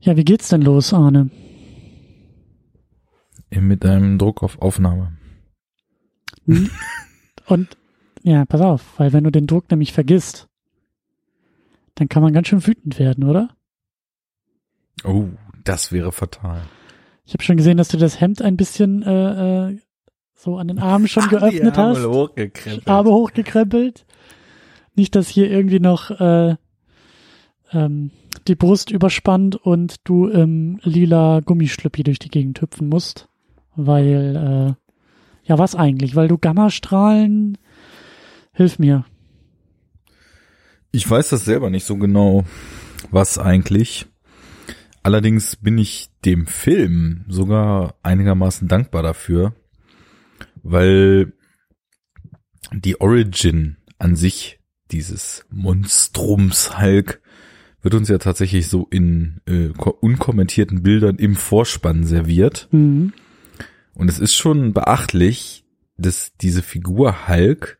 Ja, wie geht's denn los, Arne? Mit einem Druck auf Aufnahme. Hm? Und ja, pass auf, weil wenn du den Druck nämlich vergisst, dann kann man ganz schön wütend werden, oder? Oh, das wäre fatal. Ich habe schon gesehen, dass du das Hemd ein bisschen äh, äh, so an den Armen schon geöffnet Die Arme hast. Hochgekrempelt. Arme hochgekrempelt. Nicht, dass hier irgendwie noch äh, ähm, die Brust überspannt und du im lila Gummischlüppi durch die Gegend hüpfen musst. Weil, äh, ja, was eigentlich? Weil du Gammastrahlen, hilf mir. Ich weiß das selber nicht so genau, was eigentlich. Allerdings bin ich dem Film sogar einigermaßen dankbar dafür, weil die Origin an sich dieses Monstrums Hulk wird uns ja tatsächlich so in äh, ko- unkommentierten Bildern im Vorspann serviert. Mhm. Und es ist schon beachtlich, dass diese Figur Hulk,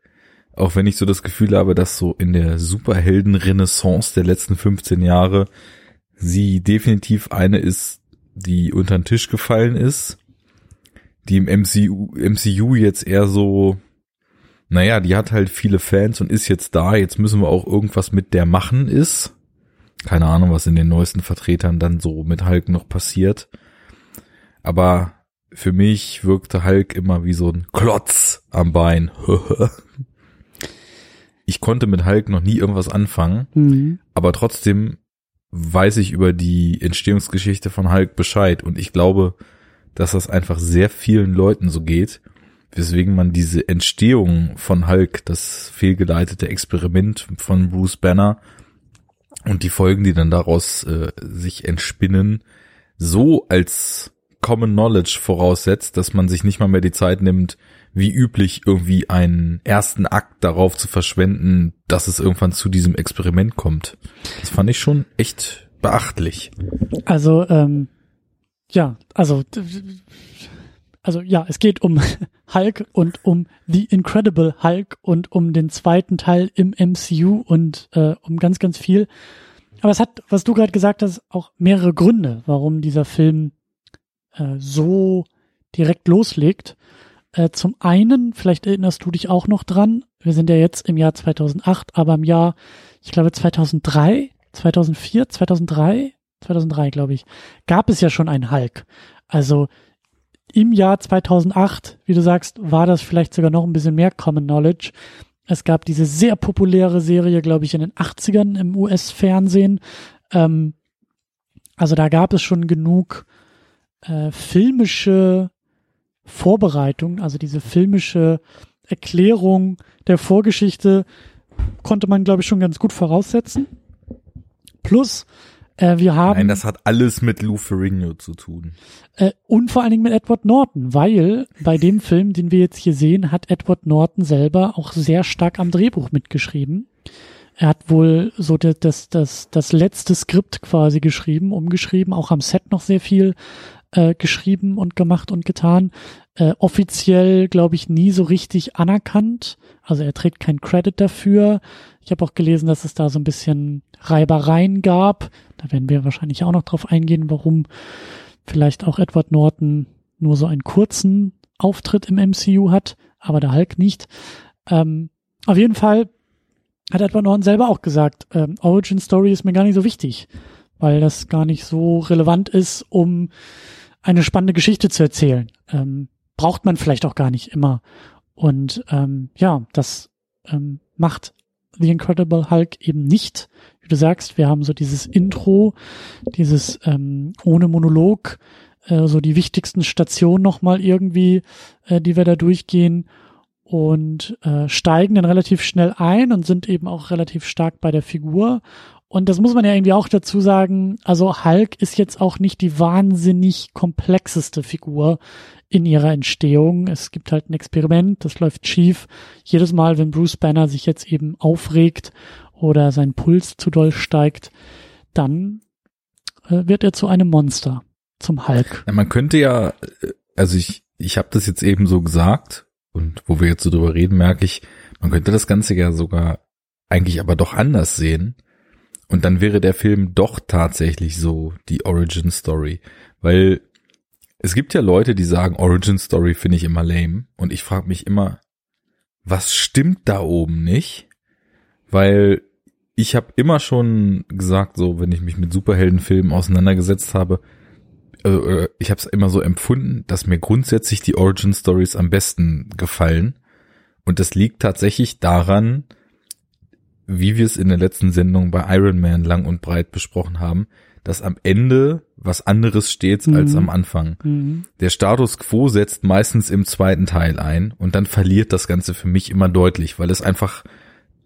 auch wenn ich so das Gefühl habe, dass so in der Superhelden-Renaissance der letzten 15 Jahre sie definitiv eine ist, die unter den Tisch gefallen ist, die im MCU, MCU jetzt eher so, naja, die hat halt viele Fans und ist jetzt da, jetzt müssen wir auch irgendwas mit der machen ist. Keine Ahnung, was in den neuesten Vertretern dann so mit Hulk noch passiert. Aber für mich wirkte Hulk immer wie so ein Klotz am Bein. ich konnte mit Hulk noch nie irgendwas anfangen, Mhm. aber trotzdem weiß ich über die Entstehungsgeschichte von Hulk Bescheid und ich glaube, dass das einfach sehr vielen Leuten so geht, weswegen man diese Entstehung von Hulk, das fehlgeleitete Experiment von Bruce Banner und die Folgen, die dann daraus äh, sich entspinnen, so als Common Knowledge voraussetzt, dass man sich nicht mal mehr die Zeit nimmt, wie üblich irgendwie einen ersten Akt darauf zu verschwenden, dass es irgendwann zu diesem Experiment kommt. Das fand ich schon echt beachtlich. Also, ähm, ja, also, also ja, es geht um Hulk und um The Incredible Hulk und um den zweiten Teil im MCU und äh, um ganz, ganz viel. Aber es hat, was du gerade gesagt hast, auch mehrere Gründe, warum dieser Film äh, so direkt loslegt. Äh, zum einen, vielleicht erinnerst du dich auch noch dran, wir sind ja jetzt im Jahr 2008, aber im Jahr, ich glaube 2003, 2004, 2003, 2003 glaube ich, gab es ja schon einen Hulk. Also im Jahr 2008, wie du sagst, war das vielleicht sogar noch ein bisschen mehr Common Knowledge. Es gab diese sehr populäre Serie, glaube ich, in den 80ern im US-Fernsehen. Ähm, also da gab es schon genug äh, filmische Vorbereitung, also diese filmische Erklärung der Vorgeschichte konnte man, glaube ich, schon ganz gut voraussetzen. Plus, äh, wir haben Nein, das hat alles mit Lou Ferrigno zu tun. äh, und vor allen Dingen mit Edward Norton, weil bei dem Film, den wir jetzt hier sehen, hat Edward Norton selber auch sehr stark am Drehbuch mitgeschrieben. Er hat wohl so das, das, das, das letzte Skript quasi geschrieben, umgeschrieben, auch am Set noch sehr viel äh, geschrieben und gemacht und getan. Äh, offiziell, glaube ich, nie so richtig anerkannt. Also er trägt keinen Credit dafür. Ich habe auch gelesen, dass es da so ein bisschen Reibereien gab. Da werden wir wahrscheinlich auch noch drauf eingehen, warum vielleicht auch Edward Norton nur so einen kurzen Auftritt im MCU hat, aber der Hulk nicht. Ähm, auf jeden Fall hat Edward Norton selber auch gesagt, ähm, Origin Story ist mir gar nicht so wichtig, weil das gar nicht so relevant ist, um eine spannende Geschichte zu erzählen. Ähm, braucht man vielleicht auch gar nicht immer. Und ähm, ja, das ähm, macht The Incredible Hulk eben nicht. Wie du sagst, wir haben so dieses Intro, dieses ähm, ohne Monolog, äh, so die wichtigsten Stationen nochmal irgendwie, äh, die wir da durchgehen und äh, steigen dann relativ schnell ein und sind eben auch relativ stark bei der Figur. Und das muss man ja irgendwie auch dazu sagen, also Hulk ist jetzt auch nicht die wahnsinnig komplexeste Figur in ihrer Entstehung. Es gibt halt ein Experiment, das läuft schief. Jedes Mal, wenn Bruce Banner sich jetzt eben aufregt oder sein Puls zu doll steigt, dann äh, wird er zu einem Monster, zum Hulk. Ja, man könnte ja, äh, also ich, ich habe das jetzt eben so gesagt und wo wir jetzt so drüber reden, merke ich, man könnte das Ganze ja sogar eigentlich aber doch anders sehen. Und dann wäre der Film doch tatsächlich so die Origin Story, weil es gibt ja Leute, die sagen, Origin Story finde ich immer lame und ich frage mich immer, was stimmt da oben nicht? Weil ich habe immer schon gesagt, so wenn ich mich mit Superheldenfilmen auseinandergesetzt habe, also, ich habe es immer so empfunden, dass mir grundsätzlich die Origin Stories am besten gefallen. Und das liegt tatsächlich daran, wie wir es in der letzten Sendung bei Iron Man lang und breit besprochen haben, dass am Ende was anderes steht mhm. als am Anfang. Mhm. Der Status quo setzt meistens im zweiten Teil ein und dann verliert das Ganze für mich immer deutlich, weil es einfach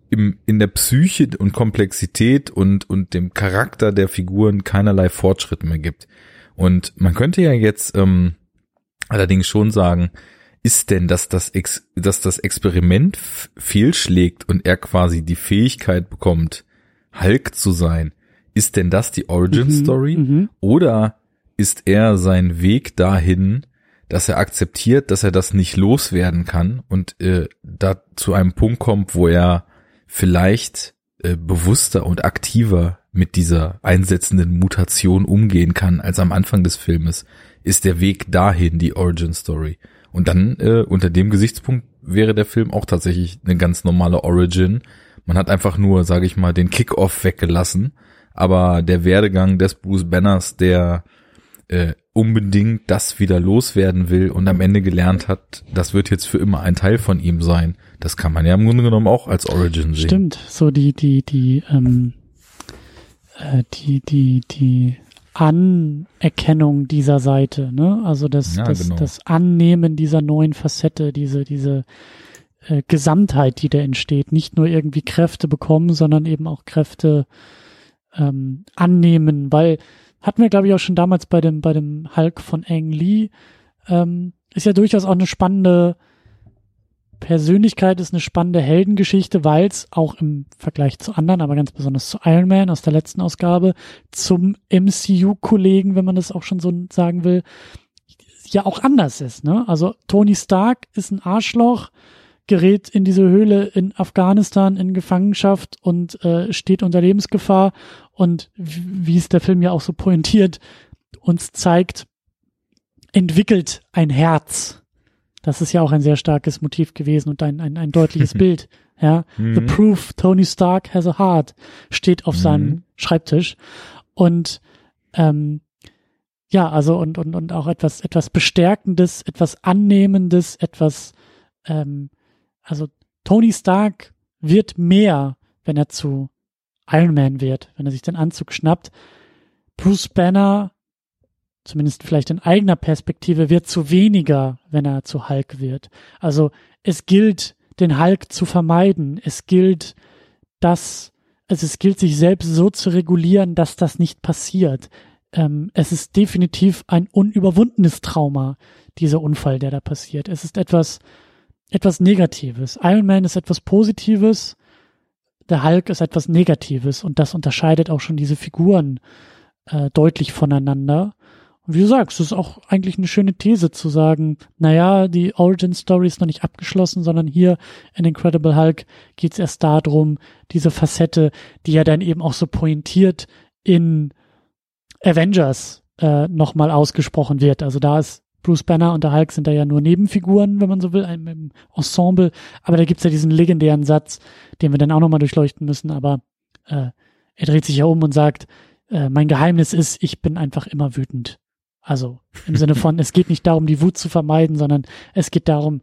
im, in der Psyche und Komplexität und, und dem Charakter der Figuren keinerlei Fortschritt mehr gibt. Und man könnte ja jetzt ähm, allerdings schon sagen, ist denn, dass das, Ex dass das Experiment fehlschlägt und er quasi die Fähigkeit bekommt, Hulk zu sein, ist denn das die Origin mhm, Story? Mhm, Oder ist er sein Weg dahin, dass er akzeptiert, dass er das nicht loswerden kann und äh, da zu einem Punkt kommt, wo er vielleicht äh, bewusster und aktiver mit dieser einsetzenden Mutation umgehen kann als am Anfang des Filmes, ist der Weg dahin die Origin Story. Und dann äh, unter dem Gesichtspunkt wäre der Film auch tatsächlich eine ganz normale Origin. Man hat einfach nur, sage ich mal, den Kickoff weggelassen aber der Werdegang des Bruce Banners, der äh, unbedingt das wieder loswerden will und am Ende gelernt hat, das wird jetzt für immer ein Teil von ihm sein. Das kann man ja im Grunde genommen auch als Origin sehen. Stimmt, so die, die, die, ähm, äh, die, die, die Anerkennung dieser Seite, ne? Also das, ja, das, genau. das Annehmen dieser neuen Facette, diese, diese äh, Gesamtheit, die da entsteht. Nicht nur irgendwie Kräfte bekommen, sondern eben auch Kräfte ähm, annehmen, weil hatten wir, glaube ich, auch schon damals bei dem, bei dem Hulk von Ang Lee, ähm, ist ja durchaus auch eine spannende Persönlichkeit, ist eine spannende Heldengeschichte, weil es auch im Vergleich zu anderen, aber ganz besonders zu Iron Man aus der letzten Ausgabe, zum MCU-Kollegen, wenn man das auch schon so sagen will, ja auch anders ist. Ne? Also Tony Stark ist ein Arschloch, gerät in diese Höhle in Afghanistan in Gefangenschaft und äh, steht unter Lebensgefahr und wie es der Film ja auch so pointiert, uns zeigt, entwickelt ein Herz. Das ist ja auch ein sehr starkes Motiv gewesen und ein, ein, ein deutliches Bild. Ja, mhm. The Proof, Tony Stark has a heart, steht auf mhm. seinem Schreibtisch. Und ähm, ja, also und, und, und auch etwas, etwas Bestärkendes, etwas Annehmendes, etwas, ähm, also Tony Stark wird mehr, wenn er zu Iron Man wird, wenn er sich den Anzug schnappt. Bruce Banner, zumindest vielleicht in eigener Perspektive, wird zu weniger, wenn er zu Hulk wird. Also es gilt, den Hulk zu vermeiden. Es gilt, dass, also es gilt, sich selbst so zu regulieren, dass das nicht passiert. Ähm, es ist definitiv ein unüberwundenes Trauma, dieser Unfall, der da passiert. Es ist etwas, etwas Negatives. Iron Man ist etwas Positives der Hulk ist etwas Negatives und das unterscheidet auch schon diese Figuren äh, deutlich voneinander. Und wie du sagst, es ist auch eigentlich eine schöne These zu sagen, naja, die Origin Story ist noch nicht abgeschlossen, sondern hier in Incredible Hulk geht es erst darum, diese Facette, die ja dann eben auch so pointiert in Avengers äh, nochmal ausgesprochen wird. Also da ist Bruce Banner und der Hulk sind da ja nur Nebenfiguren, wenn man so will, im Ensemble. Aber da gibt's ja diesen legendären Satz, den wir dann auch nochmal durchleuchten müssen. Aber äh, er dreht sich ja um und sagt, äh, mein Geheimnis ist, ich bin einfach immer wütend. Also im Sinne von, es geht nicht darum, die Wut zu vermeiden, sondern es geht darum,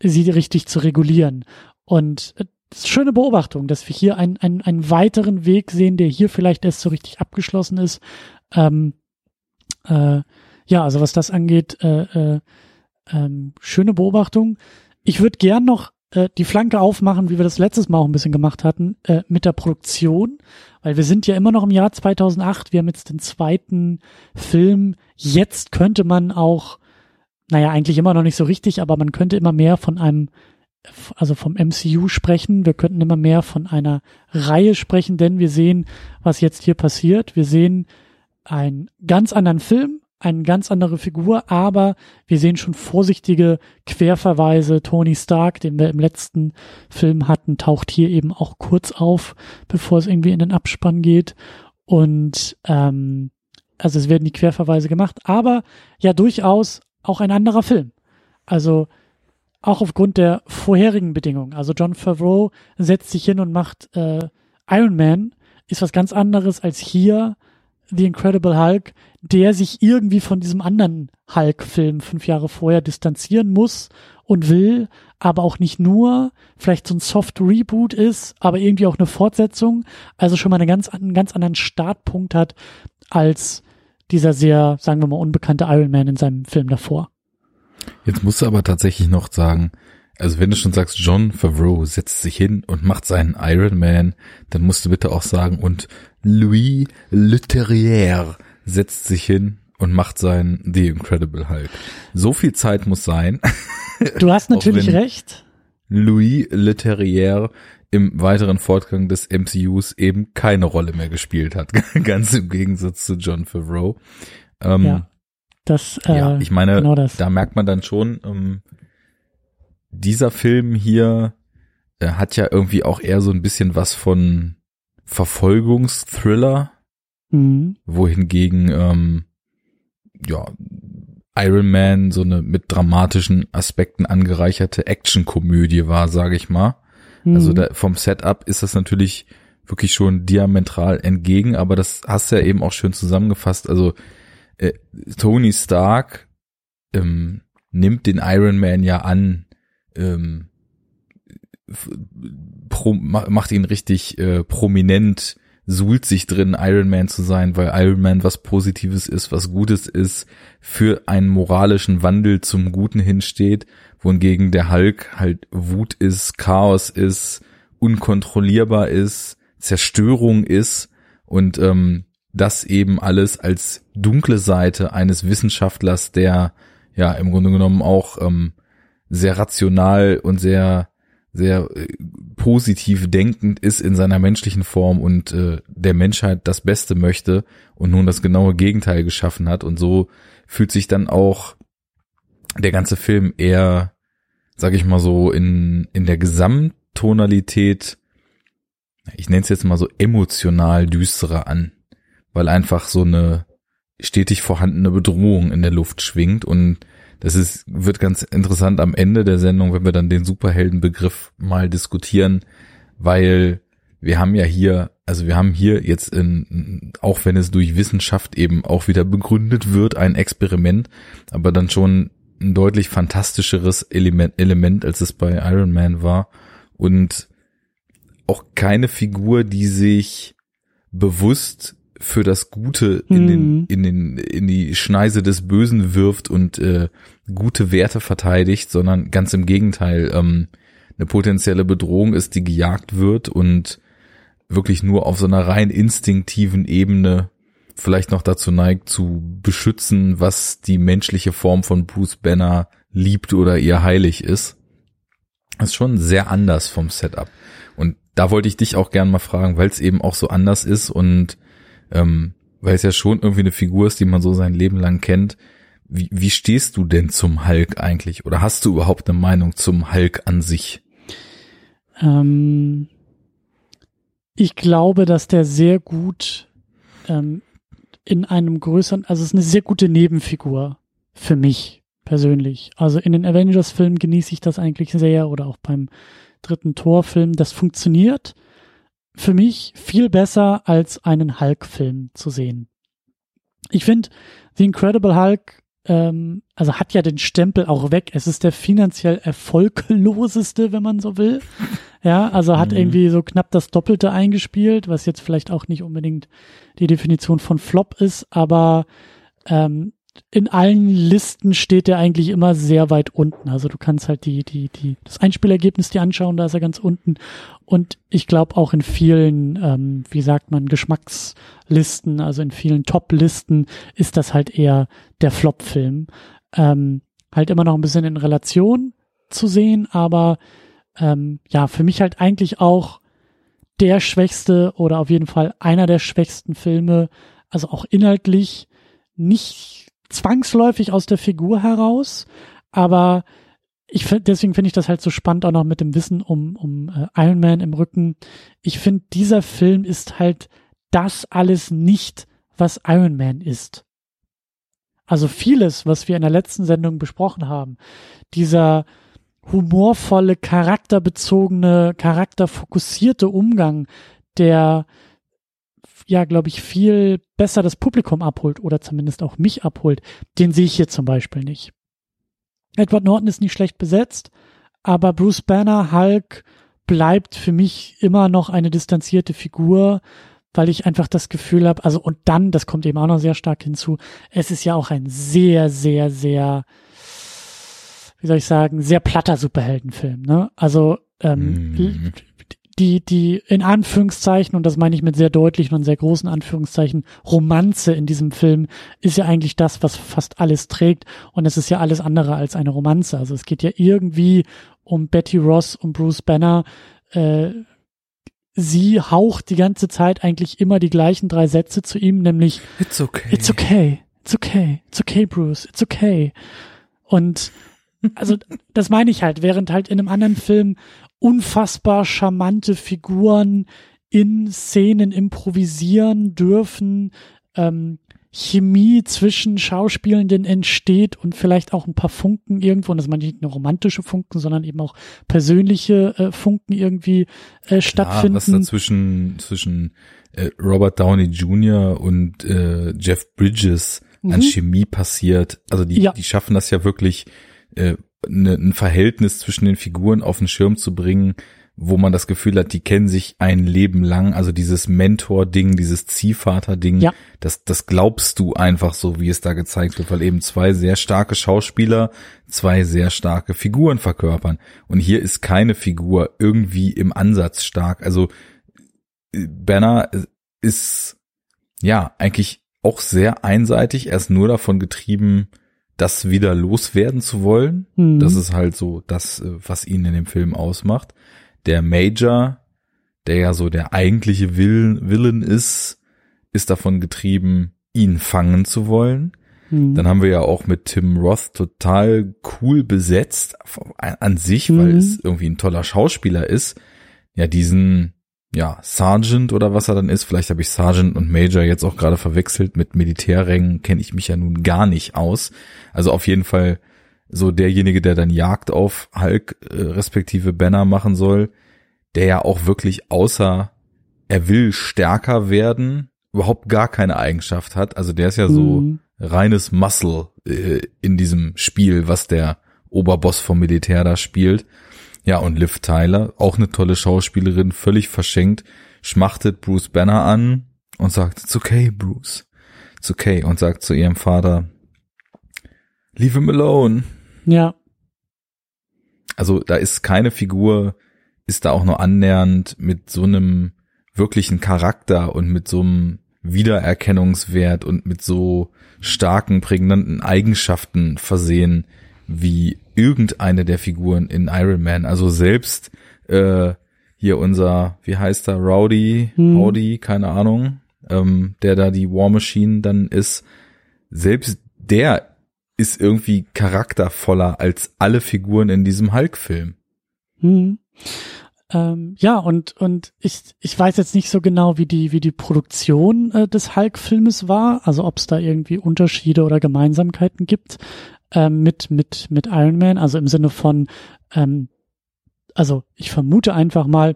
sie richtig zu regulieren. Und äh, schöne Beobachtung, dass wir hier einen, einen, einen weiteren Weg sehen, der hier vielleicht erst so richtig abgeschlossen ist. Ähm, äh, ja, also was das angeht, äh, äh, ähm, schöne Beobachtung. Ich würde gern noch äh, die Flanke aufmachen, wie wir das letztes Mal auch ein bisschen gemacht hatten, äh, mit der Produktion, weil wir sind ja immer noch im Jahr 2008, wir haben jetzt den zweiten Film. Jetzt könnte man auch, naja, eigentlich immer noch nicht so richtig, aber man könnte immer mehr von einem also vom MCU sprechen. Wir könnten immer mehr von einer Reihe sprechen, denn wir sehen, was jetzt hier passiert. Wir sehen einen ganz anderen Film, eine ganz andere Figur, aber wir sehen schon vorsichtige Querverweise. Tony Stark, den wir im letzten Film hatten, taucht hier eben auch kurz auf, bevor es irgendwie in den Abspann geht. Und ähm, also es werden die Querverweise gemacht, aber ja durchaus auch ein anderer Film. Also auch aufgrund der vorherigen Bedingungen. Also John Favreau setzt sich hin und macht äh, Iron Man, ist was ganz anderes als hier The Incredible Hulk, der sich irgendwie von diesem anderen Hulk-Film fünf Jahre vorher distanzieren muss und will, aber auch nicht nur, vielleicht so ein Soft Reboot ist, aber irgendwie auch eine Fortsetzung, also schon mal eine ganz, einen ganz anderen Startpunkt hat als dieser sehr, sagen wir mal, unbekannte Iron Man in seinem Film davor. Jetzt musst du aber tatsächlich noch sagen, also wenn du schon sagst, John Favreau setzt sich hin und macht seinen Iron Man, dann musst du bitte auch sagen, und Louis Leterrier setzt sich hin und macht seinen The Incredible Hulk. So viel Zeit muss sein. Du hast natürlich recht. Louis Leterrier im weiteren Fortgang des MCUs eben keine Rolle mehr gespielt hat. Ganz im Gegensatz zu John Favreau. Ähm, ja, das, äh, ja, ich meine, genau da merkt man dann schon, ähm, dieser Film hier äh, hat ja irgendwie auch eher so ein bisschen was von Verfolgungsthriller, Mhm. wohingegen ähm, ja Iron Man so eine mit dramatischen Aspekten angereicherte Actionkomödie war, sage ich mal. Also Mhm. da, vom Setup ist das natürlich wirklich schon diametral entgegen, aber das hast du ja eben auch schön zusammengefasst. Also äh, Tony Stark ähm, nimmt den Iron Man ja an, ähm, pro, ma- macht ihn richtig äh, prominent, suhlt sich drin, Iron Man zu sein, weil Iron Man was Positives ist, was Gutes ist, für einen moralischen Wandel zum Guten hinsteht, wohingegen der Hulk halt Wut ist, Chaos ist, unkontrollierbar ist, Zerstörung ist und ähm, das eben alles als dunkle Seite eines Wissenschaftlers, der ja im Grunde genommen auch ähm, sehr rational und sehr sehr äh, positiv denkend ist in seiner menschlichen Form und äh, der Menschheit das Beste möchte und nun das genaue Gegenteil geschaffen hat. Und so fühlt sich dann auch der ganze Film eher, sag ich mal so, in, in der Gesamttonalität, ich nenne es jetzt mal so emotional düsterer an, weil einfach so eine stetig vorhandene Bedrohung in der Luft schwingt und das ist, wird ganz interessant am Ende der Sendung, wenn wir dann den Superheldenbegriff mal diskutieren, weil wir haben ja hier, also wir haben hier jetzt in, auch wenn es durch Wissenschaft eben auch wieder begründet wird, ein Experiment, aber dann schon ein deutlich fantastischeres Element, Element als es bei Iron Man war und auch keine Figur, die sich bewusst für das Gute in den Mhm. in den in die Schneise des Bösen wirft und äh, gute Werte verteidigt, sondern ganz im Gegenteil ähm, eine potenzielle Bedrohung ist, die gejagt wird und wirklich nur auf so einer rein instinktiven Ebene vielleicht noch dazu neigt zu beschützen, was die menschliche Form von Bruce Banner liebt oder ihr heilig ist. Das ist schon sehr anders vom Setup. Und da wollte ich dich auch gern mal fragen, weil es eben auch so anders ist und ähm, weil es ja schon irgendwie eine Figur ist, die man so sein Leben lang kennt. Wie, wie stehst du denn zum Hulk eigentlich? Oder hast du überhaupt eine Meinung zum Hulk an sich? Ähm, ich glaube, dass der sehr gut ähm, in einem größeren, also es ist eine sehr gute Nebenfigur für mich persönlich. Also in den Avengers-Filmen genieße ich das eigentlich sehr oder auch beim dritten Torfilm. Das funktioniert für mich viel besser als einen Hulk-Film zu sehen. Ich finde, The Incredible Hulk ähm, also hat ja den Stempel auch weg. Es ist der finanziell erfolgloseste, wenn man so will. Ja, also hat Mhm. irgendwie so knapp das Doppelte eingespielt, was jetzt vielleicht auch nicht unbedingt die Definition von Flop ist, aber ähm, in allen Listen steht er eigentlich immer sehr weit unten. Also du kannst halt die, die, die, das Einspielergebnis dir anschauen, da ist er ganz unten. Und ich glaube auch in vielen, ähm, wie sagt man, Geschmackslisten, also in vielen Top-Listen ist das halt eher der Flop-Film. Ähm, halt immer noch ein bisschen in Relation zu sehen, aber ähm, ja, für mich halt eigentlich auch der schwächste oder auf jeden Fall einer der schwächsten Filme, also auch inhaltlich nicht zwangsläufig aus der Figur heraus, aber ich deswegen finde ich das halt so spannend auch noch mit dem Wissen um, um äh, Iron Man im Rücken. Ich finde, dieser Film ist halt das alles nicht, was Iron Man ist. Also vieles, was wir in der letzten Sendung besprochen haben, dieser humorvolle, charakterbezogene, charakterfokussierte Umgang, der ja, glaube ich, viel besser das Publikum abholt oder zumindest auch mich abholt, den sehe ich hier zum Beispiel nicht. Edward Norton ist nicht schlecht besetzt, aber Bruce Banner, Hulk, bleibt für mich immer noch eine distanzierte Figur, weil ich einfach das Gefühl habe, also und dann, das kommt eben auch noch sehr stark hinzu, es ist ja auch ein sehr, sehr, sehr, wie soll ich sagen, sehr platter Superheldenfilm. Ne? Also ähm, mm. die, die in Anführungszeichen, und das meine ich mit sehr deutlichen und sehr großen Anführungszeichen, Romanze in diesem Film ist ja eigentlich das, was fast alles trägt. Und es ist ja alles andere als eine Romanze. Also es geht ja irgendwie um Betty Ross und Bruce Banner, äh, sie haucht die ganze Zeit eigentlich immer die gleichen drei Sätze zu ihm, nämlich It's okay. It's okay. It's okay. It's okay, Bruce. It's okay. Und also das meine ich halt, während halt in einem anderen Film unfassbar charmante Figuren in Szenen improvisieren dürfen, ähm, Chemie zwischen Schauspielenden entsteht und vielleicht auch ein paar Funken irgendwo, und das meine ich nicht nur romantische Funken, sondern eben auch persönliche äh, Funken irgendwie äh, stattfinden. was da zwischen, zwischen äh, Robert Downey Jr. und äh, Jeff Bridges mhm. an Chemie passiert. Also die, ja. die schaffen das ja wirklich, äh, ne, ein Verhältnis zwischen den Figuren auf den Schirm zu bringen, wo man das Gefühl hat, die kennen sich ein Leben lang. Also dieses Mentor-Ding, dieses Ziehvater-Ding, ja. das, das glaubst du einfach so, wie es da gezeigt wird, weil eben zwei sehr starke Schauspieler zwei sehr starke Figuren verkörpern. Und hier ist keine Figur irgendwie im Ansatz stark. Also Banner ist ja eigentlich auch sehr einseitig. Er ist nur davon getrieben, das wieder loswerden zu wollen. Mhm. Das ist halt so das, was ihn in dem Film ausmacht der Major, der ja so der eigentliche Villain, Villain ist, ist davon getrieben, ihn fangen zu wollen. Mhm. Dann haben wir ja auch mit Tim Roth total cool besetzt an sich, mhm. weil es irgendwie ein toller Schauspieler ist. Ja, diesen ja, Sergeant oder was er dann ist, vielleicht habe ich Sergeant und Major jetzt auch gerade verwechselt mit Militärrängen, kenne ich mich ja nun gar nicht aus. Also auf jeden Fall so derjenige, der dann Jagd auf Hulk äh, respektive Banner machen soll, der ja auch wirklich außer er will stärker werden, überhaupt gar keine Eigenschaft hat. Also der ist ja so mhm. reines Muscle äh, in diesem Spiel, was der Oberboss vom Militär da spielt. Ja, und Liv Tyler, auch eine tolle Schauspielerin, völlig verschenkt, schmachtet Bruce Banner an und sagt, it's okay, Bruce. It's okay. Und sagt zu ihrem Vater, leave him alone. Ja. Also da ist keine Figur, ist da auch nur annähernd mit so einem wirklichen Charakter und mit so einem Wiedererkennungswert und mit so starken, prägnanten Eigenschaften versehen wie irgendeine der Figuren in Iron Man. Also selbst äh, hier unser, wie heißt er, Rowdy, hm. Howdy, keine Ahnung, ähm, der da die War Machine dann ist, selbst der ist irgendwie charaktervoller als alle Figuren in diesem Hulk-Film. Hm. Ähm, ja, und, und ich, ich weiß jetzt nicht so genau, wie die, wie die Produktion äh, des Hulk-Filmes war, also ob es da irgendwie Unterschiede oder Gemeinsamkeiten gibt ähm, mit, mit, mit Iron Man, also im Sinne von, ähm, also ich vermute einfach mal,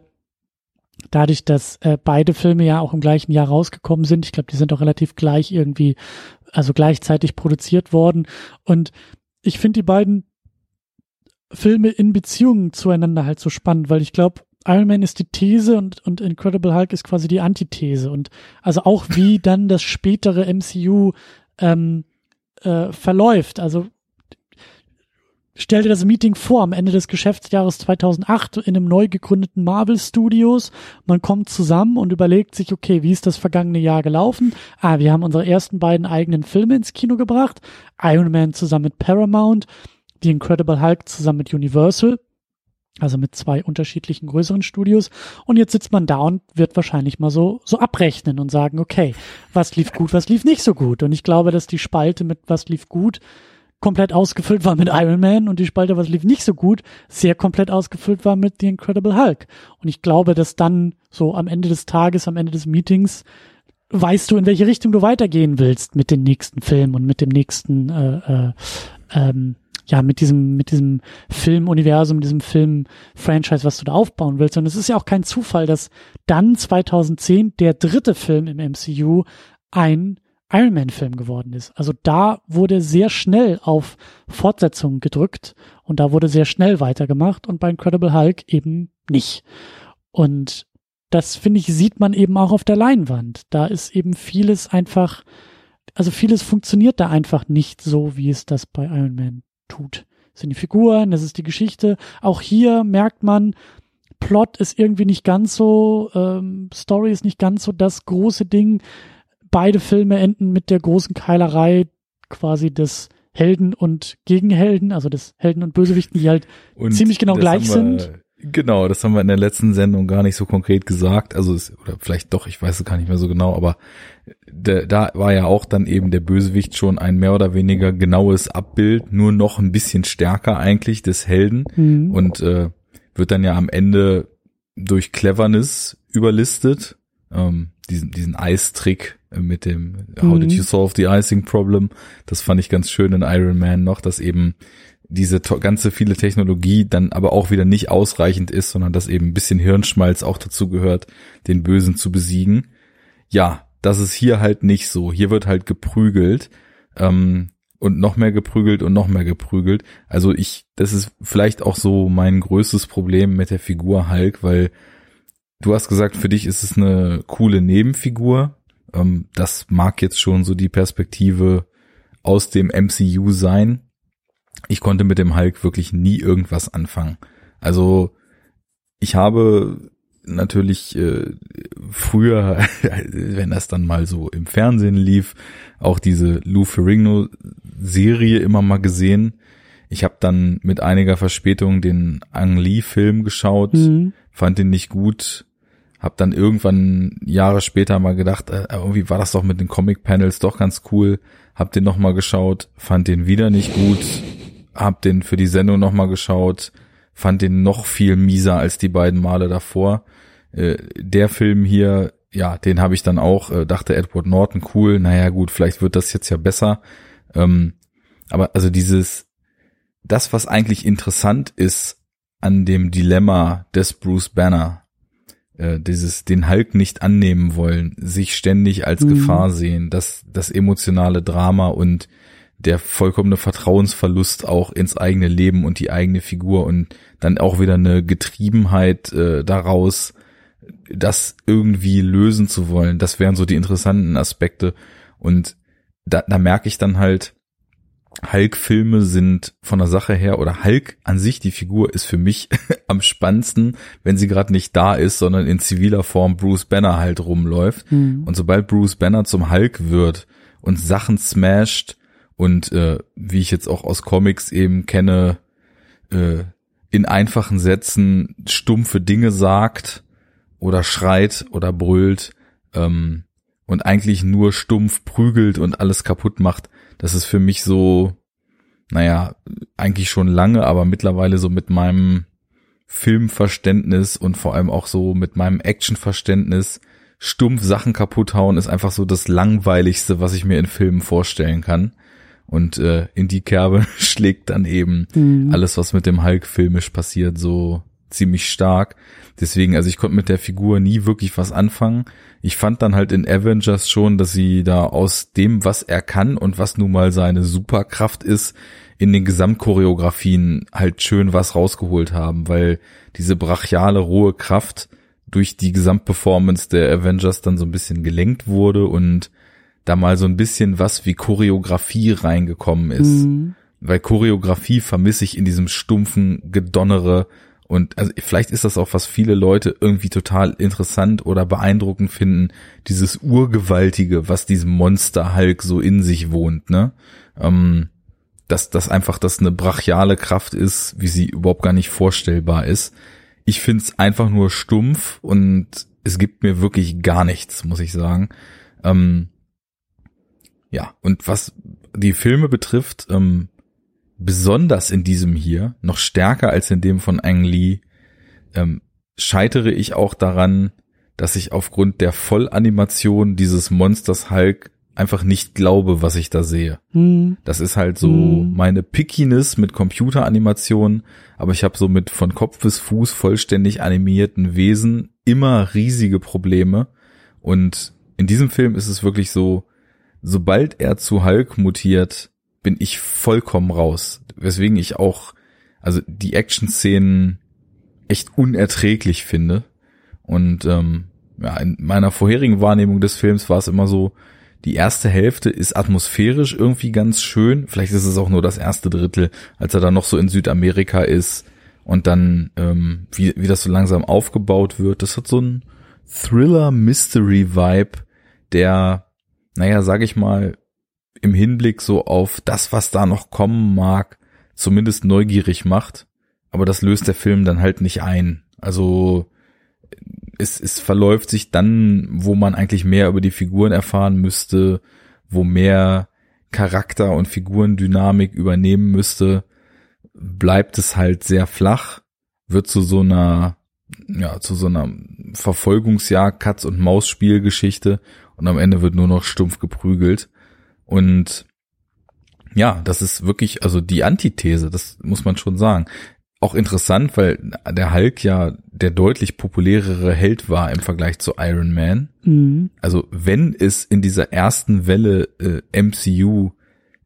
dadurch, dass äh, beide Filme ja auch im gleichen Jahr rausgekommen sind, ich glaube, die sind auch relativ gleich irgendwie also gleichzeitig produziert worden. Und ich finde die beiden Filme in Beziehungen zueinander halt so spannend, weil ich glaube, Iron Man ist die These und, und Incredible Hulk ist quasi die Antithese. Und also auch wie dann das spätere MCU ähm, äh, verläuft. Also Stell dir das Meeting vor am Ende des Geschäftsjahres 2008 in einem neu gegründeten Marvel Studios. Man kommt zusammen und überlegt sich, okay, wie ist das vergangene Jahr gelaufen? Ah, wir haben unsere ersten beiden eigenen Filme ins Kino gebracht. Iron Man zusammen mit Paramount, The Incredible Hulk zusammen mit Universal. Also mit zwei unterschiedlichen größeren Studios. Und jetzt sitzt man da und wird wahrscheinlich mal so, so abrechnen und sagen, okay, was lief gut, was lief nicht so gut. Und ich glaube, dass die Spalte mit was lief gut komplett ausgefüllt war mit Iron Man und die Spalte, was lief nicht so gut, sehr komplett ausgefüllt war mit The Incredible Hulk. Und ich glaube, dass dann so am Ende des Tages, am Ende des Meetings, weißt du, in welche Richtung du weitergehen willst mit dem nächsten Film und mit dem nächsten äh, äh, ähm, ja, mit diesem, mit diesem Filmuniversum, diesem Film-Franchise, was du da aufbauen willst. Und es ist ja auch kein Zufall, dass dann 2010 der dritte Film im MCU ein Iron Man-Film geworden ist. Also da wurde sehr schnell auf Fortsetzungen gedrückt und da wurde sehr schnell weitergemacht und bei Incredible Hulk eben nicht. Und das finde ich, sieht man eben auch auf der Leinwand. Da ist eben vieles einfach, also vieles funktioniert da einfach nicht so, wie es das bei Iron Man tut. Das sind die Figuren, das ist die Geschichte. Auch hier merkt man, Plot ist irgendwie nicht ganz so, ähm, Story ist nicht ganz so das große Ding. Beide Filme enden mit der großen Keilerei quasi des Helden und Gegenhelden, also des Helden und Bösewichten, die halt und ziemlich genau gleich wir, sind. Genau, das haben wir in der letzten Sendung gar nicht so konkret gesagt. Also es, oder vielleicht doch, ich weiß es gar nicht mehr so genau, aber de, da war ja auch dann eben der Bösewicht schon ein mehr oder weniger genaues Abbild, nur noch ein bisschen stärker eigentlich des Helden mhm. und äh, wird dann ja am Ende durch Cleverness überlistet. Ähm, diesen, diesen Eistrick mit dem How did you mhm. solve the icing problem? Das fand ich ganz schön in Iron Man noch, dass eben diese ganze viele Technologie dann aber auch wieder nicht ausreichend ist, sondern dass eben ein bisschen Hirnschmalz auch dazu gehört, den Bösen zu besiegen. Ja, das ist hier halt nicht so. Hier wird halt geprügelt ähm, und noch mehr geprügelt und noch mehr geprügelt. Also ich, das ist vielleicht auch so mein größtes Problem mit der Figur Hulk, weil du hast gesagt, für dich ist es eine coole Nebenfigur. Ähm, das mag jetzt schon so die Perspektive aus dem MCU sein ich konnte mit dem Hulk wirklich nie irgendwas anfangen. Also ich habe natürlich äh, früher, wenn das dann mal so im Fernsehen lief, auch diese Lou Ferrigno Serie immer mal gesehen. Ich habe dann mit einiger Verspätung den Ang Lee Film geschaut, mhm. fand den nicht gut, habe dann irgendwann Jahre später mal gedacht, äh, irgendwie war das doch mit den Comic Panels doch ganz cool, hab den noch mal geschaut, fand den wieder nicht gut, hab den für die Sendung nochmal geschaut, fand den noch viel mieser als die beiden Male davor. Äh, der Film hier, ja, den habe ich dann auch, äh, dachte Edward Norton cool, naja gut, vielleicht wird das jetzt ja besser. Ähm, aber also dieses, das, was eigentlich interessant ist an dem Dilemma des Bruce Banner, äh, dieses den Hulk nicht annehmen wollen, sich ständig als mhm. Gefahr sehen, das, das emotionale Drama und der vollkommene Vertrauensverlust auch ins eigene Leben und die eigene Figur und dann auch wieder eine Getriebenheit äh, daraus, das irgendwie lösen zu wollen. Das wären so die interessanten Aspekte. Und da, da merke ich dann halt, Hulk-Filme sind von der Sache her oder Hulk an sich, die Figur ist für mich am spannendsten, wenn sie gerade nicht da ist, sondern in ziviler Form Bruce Banner halt rumläuft. Mhm. Und sobald Bruce Banner zum Hulk wird und Sachen smasht, und äh, wie ich jetzt auch aus Comics eben kenne, äh, in einfachen Sätzen stumpfe Dinge sagt oder schreit oder brüllt ähm, und eigentlich nur stumpf prügelt und alles kaputt macht. Das ist für mich so, naja, eigentlich schon lange, aber mittlerweile so mit meinem Filmverständnis und vor allem auch so mit meinem Actionverständnis stumpf Sachen kaputt hauen ist einfach so das langweiligste, was ich mir in Filmen vorstellen kann. Und äh, in die Kerbe schlägt dann eben mhm. alles, was mit dem Hulk filmisch passiert, so ziemlich stark. Deswegen, also ich konnte mit der Figur nie wirklich was anfangen. Ich fand dann halt in Avengers schon, dass sie da aus dem, was er kann und was nun mal seine Superkraft ist, in den Gesamtchoreografien halt schön was rausgeholt haben, weil diese brachiale, rohe Kraft durch die Gesamtperformance der Avengers dann so ein bisschen gelenkt wurde und da mal so ein bisschen was wie Choreografie reingekommen ist. Mhm. Weil Choreografie vermisse ich in diesem stumpfen Gedonnere und also vielleicht ist das auch, was viele Leute irgendwie total interessant oder beeindruckend finden, dieses Urgewaltige, was diesem Monster Hulk so in sich wohnt, ne? Ähm, dass das einfach das eine brachiale Kraft ist, wie sie überhaupt gar nicht vorstellbar ist. Ich find's einfach nur stumpf und es gibt mir wirklich gar nichts, muss ich sagen. Ähm, ja, und was die Filme betrifft, ähm, besonders in diesem hier, noch stärker als in dem von Ang Lee, ähm, scheitere ich auch daran, dass ich aufgrund der Vollanimation dieses Monsters Hulk einfach nicht glaube, was ich da sehe. Hm. Das ist halt so Hm. meine Pickiness mit Computeranimationen, aber ich habe so mit von Kopf bis Fuß vollständig animierten Wesen immer riesige Probleme und in diesem Film ist es wirklich so, sobald er zu Hulk mutiert, bin ich vollkommen raus. Weswegen ich auch, also die Action-Szenen echt unerträglich finde. Und ähm, ja, in meiner vorherigen Wahrnehmung des Films war es immer so, die erste Hälfte ist atmosphärisch irgendwie ganz schön. Vielleicht ist es auch nur das erste Drittel, als er dann noch so in Südamerika ist und dann, ähm, wie, wie das so langsam aufgebaut wird. Das hat so ein Thriller-Mystery-Vibe, der, naja, sag ich mal, im Hinblick so auf das, was da noch kommen mag, zumindest neugierig macht. Aber das löst der Film dann halt nicht ein. Also es, es verläuft sich dann, wo man eigentlich mehr über die Figuren erfahren müsste, wo mehr Charakter und Figurendynamik übernehmen müsste, bleibt es halt sehr flach, wird zu so einer, ja, zu so einer Verfolgungsjagd, Katz- und Maus-Spielgeschichte und am Ende wird nur noch stumpf geprügelt. Und ja, das ist wirklich, also die Antithese, das muss man schon sagen. Auch interessant, weil der Hulk ja der deutlich populärere Held war im Vergleich zu Iron Man. Mhm. Also wenn es in dieser ersten Welle äh, MCU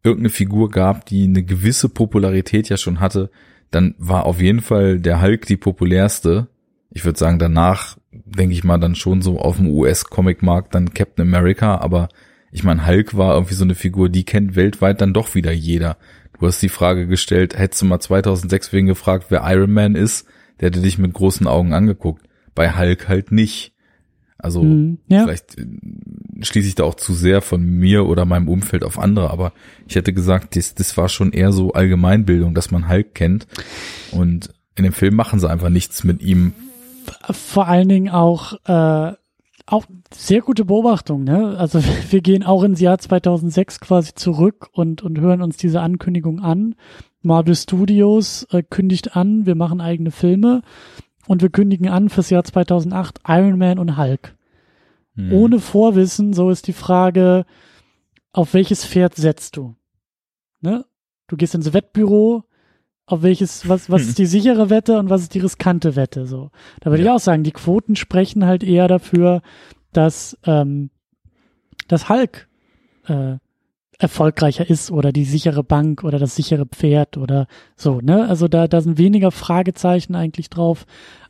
irgendeine Figur gab, die eine gewisse Popularität ja schon hatte, dann war auf jeden Fall der Hulk die populärste. Ich würde sagen, danach denke ich mal dann schon so auf dem US-Comic-Markt dann Captain America, aber ich meine, Hulk war irgendwie so eine Figur, die kennt weltweit dann doch wieder jeder. Du hast die Frage gestellt, hättest du mal 2006 wegen gefragt, wer Iron Man ist, der hätte dich mit großen Augen angeguckt. Bei Hulk halt nicht. Also Mhm. Ja. vielleicht äh, schließe ich da auch zu sehr von mir oder meinem Umfeld auf andere, aber ich hätte gesagt, das, das war schon eher so Allgemeinbildung, dass man Hulk kennt. Und in dem Film machen sie einfach nichts mit ihm. vor allen Dingen auch äh, auch sehr gute Beobachtung, ne? Also wir gehen auch ins Jahr 2006 quasi zurück und und hören uns diese Ankündigung an. Marvel Studios äh, kündigt an, wir machen eigene Filme und wir kündigen an fürs Jahr 2008 Iron Man und Hulk. Hm. Ohne Vorwissen, so ist die Frage, auf welches Pferd setzt du? Ne? Du gehst ins Wettbüro, auf welches, was, was ist die sichere Wette und was ist die riskante Wette? So. Da würde Ja. ich auch sagen, die Quoten sprechen halt eher dafür, dass, ähm, dass Hulk äh, erfolgreicher ist oder die sichere Bank oder das sichere Pferd oder so, ne? Also da, da sind weniger Fragezeichen eigentlich drauf,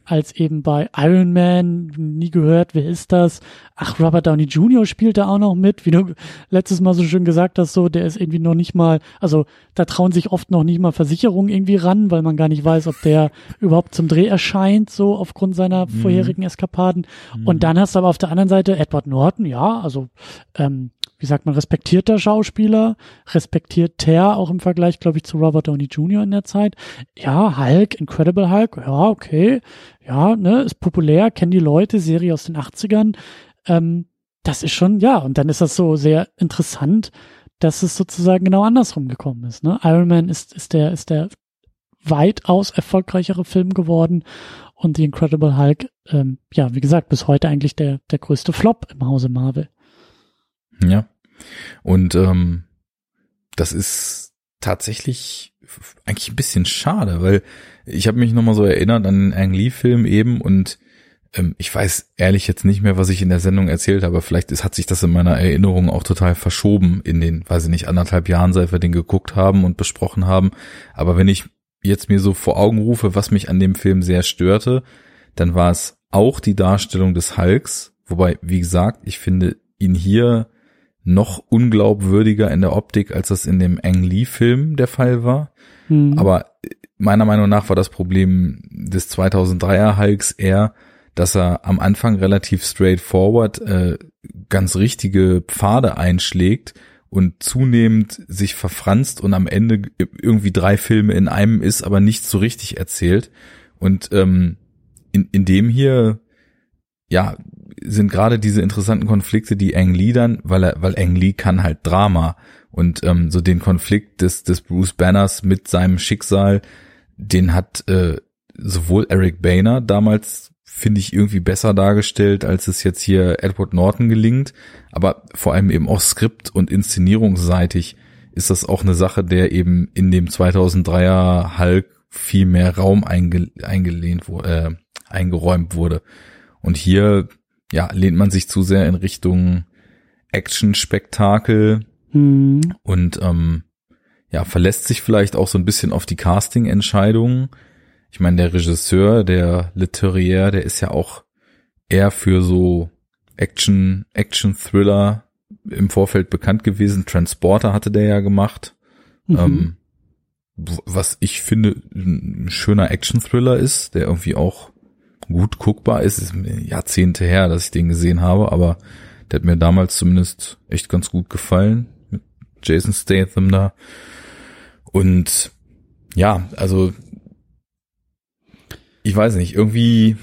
als eben bei Iron Man, nie gehört, wer ist das? Ach, Robert Downey Jr. spielt da auch noch mit, wie du letztes Mal so schön gesagt hast, so, der ist irgendwie noch nicht mal, also da trauen sich oft noch nicht mal Versicherungen irgendwie ran, weil man gar nicht weiß, ob der überhaupt zum Dreh erscheint, so aufgrund seiner Mhm. vorherigen Eskapaden. Und dann hast du aber auf der anderen Seite Edward Norton, ja, also ähm, wie sagt man, respektierter Schauspieler, respektiert Ter auch im Vergleich, glaube ich, zu Robert Downey Jr. in der Zeit. Ja, Hulk, Incredible Hulk, ja, okay, ja, ne, ist populär, kennen die Leute, Serie aus den 80ern. Ähm, das ist schon, ja, und dann ist das so sehr interessant, dass es sozusagen genau andersrum gekommen ist. Ne? Iron Man ist, ist der, ist der weitaus erfolgreichere Film geworden und The Incredible Hulk, ähm, ja, wie gesagt, bis heute eigentlich der, der größte Flop im Hause Marvel. Ja. Und ähm, das ist tatsächlich eigentlich ein bisschen schade, weil ich habe mich nochmal so erinnert an den Ang Lee-Film eben und ähm, ich weiß ehrlich jetzt nicht mehr, was ich in der Sendung erzählt habe. Vielleicht ist, hat sich das in meiner Erinnerung auch total verschoben in den, weiß ich nicht, anderthalb Jahren, seit wir den geguckt haben und besprochen haben. Aber wenn ich jetzt mir so vor Augen rufe, was mich an dem Film sehr störte, dann war es auch die Darstellung des Hulks. Wobei, wie gesagt, ich finde ihn hier noch unglaubwürdiger in der Optik, als das in dem Ang Lee-Film der Fall war. Hm. Aber meiner Meinung nach war das Problem des 2003er Hulks eher, dass er am Anfang relativ straightforward äh, ganz richtige Pfade einschlägt und zunehmend sich verfranst und am Ende irgendwie drei Filme in einem ist, aber nicht so richtig erzählt. Und ähm, in, in dem hier, ja, sind gerade diese interessanten Konflikte, die Ang Lee dann, weil er, weil Ang Lee kann halt Drama und ähm, so den Konflikt des des Bruce Banners mit seinem Schicksal, den hat äh, sowohl Eric Boehner damals finde ich irgendwie besser dargestellt, als es jetzt hier Edward Norton gelingt. Aber vor allem eben auch Skript- und Inszenierungsseitig ist das auch eine Sache, der eben in dem 2003er Hulk viel mehr Raum einge eingelehnt wurde, äh, eingeräumt wurde. Und hier, ja, lehnt man sich zu sehr in Richtung Action-Spektakel Hm. und ähm, ja, verlässt sich vielleicht auch so ein bisschen auf die Casting-Entscheidungen. Ich meine, der Regisseur, der Leterrier, der ist ja auch eher für so Action, Action-Thriller im Vorfeld bekannt gewesen. Transporter hatte der ja gemacht. Mhm. Ähm, was ich finde ein schöner Action-Thriller ist, der irgendwie auch gut guckbar ist. ist Jahrzehnte her, dass ich den gesehen habe, aber der hat mir damals zumindest echt ganz gut gefallen. Mit Jason Statham da. Und ja, also ich weiß nicht, irgendwie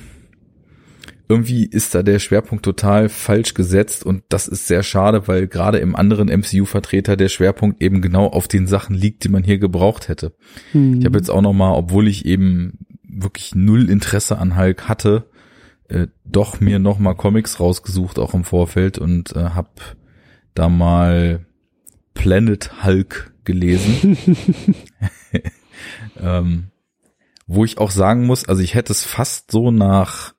irgendwie ist da der Schwerpunkt total falsch gesetzt und das ist sehr schade, weil gerade im anderen MCU-Vertreter der Schwerpunkt eben genau auf den Sachen liegt, die man hier gebraucht hätte. Hm. Ich habe jetzt auch noch mal, obwohl ich eben wirklich null Interesse an Hulk hatte, äh, doch mir noch mal Comics rausgesucht, auch im Vorfeld und äh, habe da mal Planet Hulk gelesen, ähm, wo ich auch sagen muss, also ich hätte es fast so nach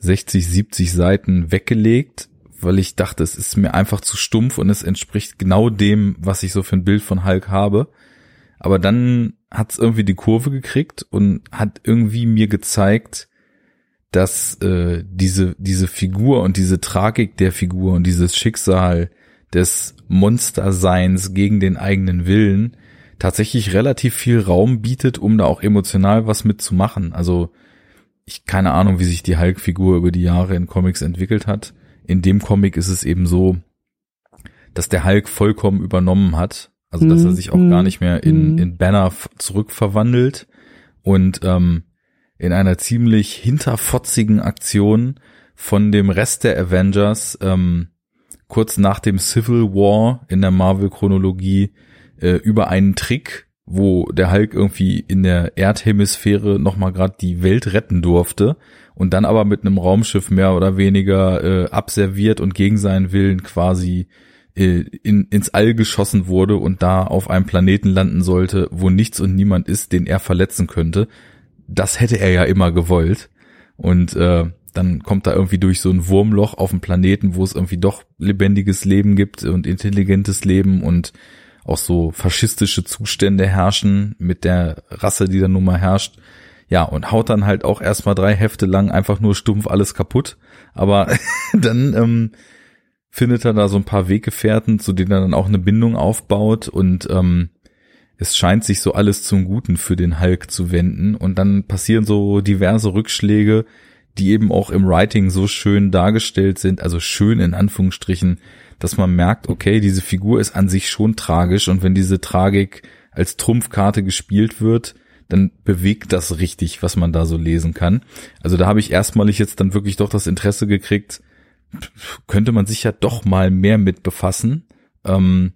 60, 70 Seiten weggelegt, weil ich dachte, es ist mir einfach zu stumpf und es entspricht genau dem, was ich so für ein Bild von Hulk habe. Aber dann hat es irgendwie die Kurve gekriegt und hat irgendwie mir gezeigt, dass äh, diese diese Figur und diese Tragik der Figur und dieses Schicksal des Monsterseins gegen den eigenen Willen tatsächlich relativ viel Raum bietet, um da auch emotional was mitzumachen. Also ich keine Ahnung, wie sich die Hulk-Figur über die Jahre in Comics entwickelt hat. In dem Comic ist es eben so, dass der Hulk vollkommen übernommen hat. Also dass er Mhm. sich auch gar nicht mehr in, Mhm. in Banner zurückverwandelt und ähm, in einer ziemlich hinterfotzigen Aktion von dem Rest der Avengers ähm, kurz nach dem Civil War in der Marvel-Chronologie äh, über einen Trick, wo der Hulk irgendwie in der Erdhemisphäre nochmal gerade die Welt retten durfte und dann aber mit einem Raumschiff mehr oder weniger äh, abserviert und gegen seinen Willen quasi äh, in, ins All geschossen wurde und da auf einem Planeten landen sollte, wo nichts und niemand ist, den er verletzen könnte. Das hätte er ja immer gewollt. Und äh, dann kommt da irgendwie durch so ein Wurmloch auf dem Planeten, wo es irgendwie doch lebendiges Leben gibt und intelligentes Leben und auch so faschistische Zustände herrschen mit der Rasse, die da nun mal herrscht. Ja, und haut dann halt auch erstmal drei Hefte lang einfach nur stumpf alles kaputt. Aber dann ähm, findet er da so ein paar Weggefährten, zu denen er dann auch eine Bindung aufbaut und ähm, es scheint sich so alles zum Guten für den Hulk zu wenden und dann passieren so diverse Rückschläge, die eben auch im Writing so schön dargestellt sind, also schön in Anführungsstrichen, dass man merkt, okay, diese Figur ist an sich schon tragisch und wenn diese Tragik als Trumpfkarte gespielt wird, dann bewegt das richtig, was man da so lesen kann. Also da habe ich erstmalig jetzt dann wirklich doch das Interesse gekriegt, könnte man sich ja doch mal mehr mit befassen. Ähm,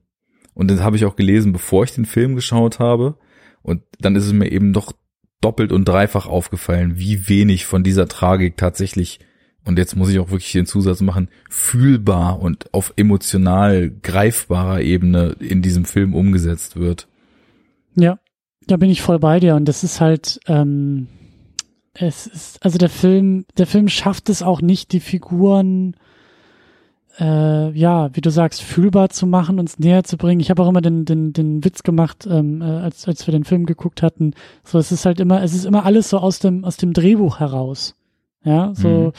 und das habe ich auch gelesen, bevor ich den Film geschaut habe. Und dann ist es mir eben doch doppelt und dreifach aufgefallen, wie wenig von dieser Tragik tatsächlich, und jetzt muss ich auch wirklich den Zusatz machen, fühlbar und auf emotional greifbarer Ebene in diesem Film umgesetzt wird. Ja, da bin ich voll bei dir und das ist halt, ähm, es ist, also der Film, der Film schafft es auch nicht, die Figuren, äh, ja, wie du sagst, fühlbar zu machen, uns näher zu bringen. Ich habe auch immer den, den, den Witz gemacht, ähm, äh, als, als wir den Film geguckt hatten. So, es ist halt immer, es ist immer alles so aus dem, aus dem Drehbuch heraus. Ja, so,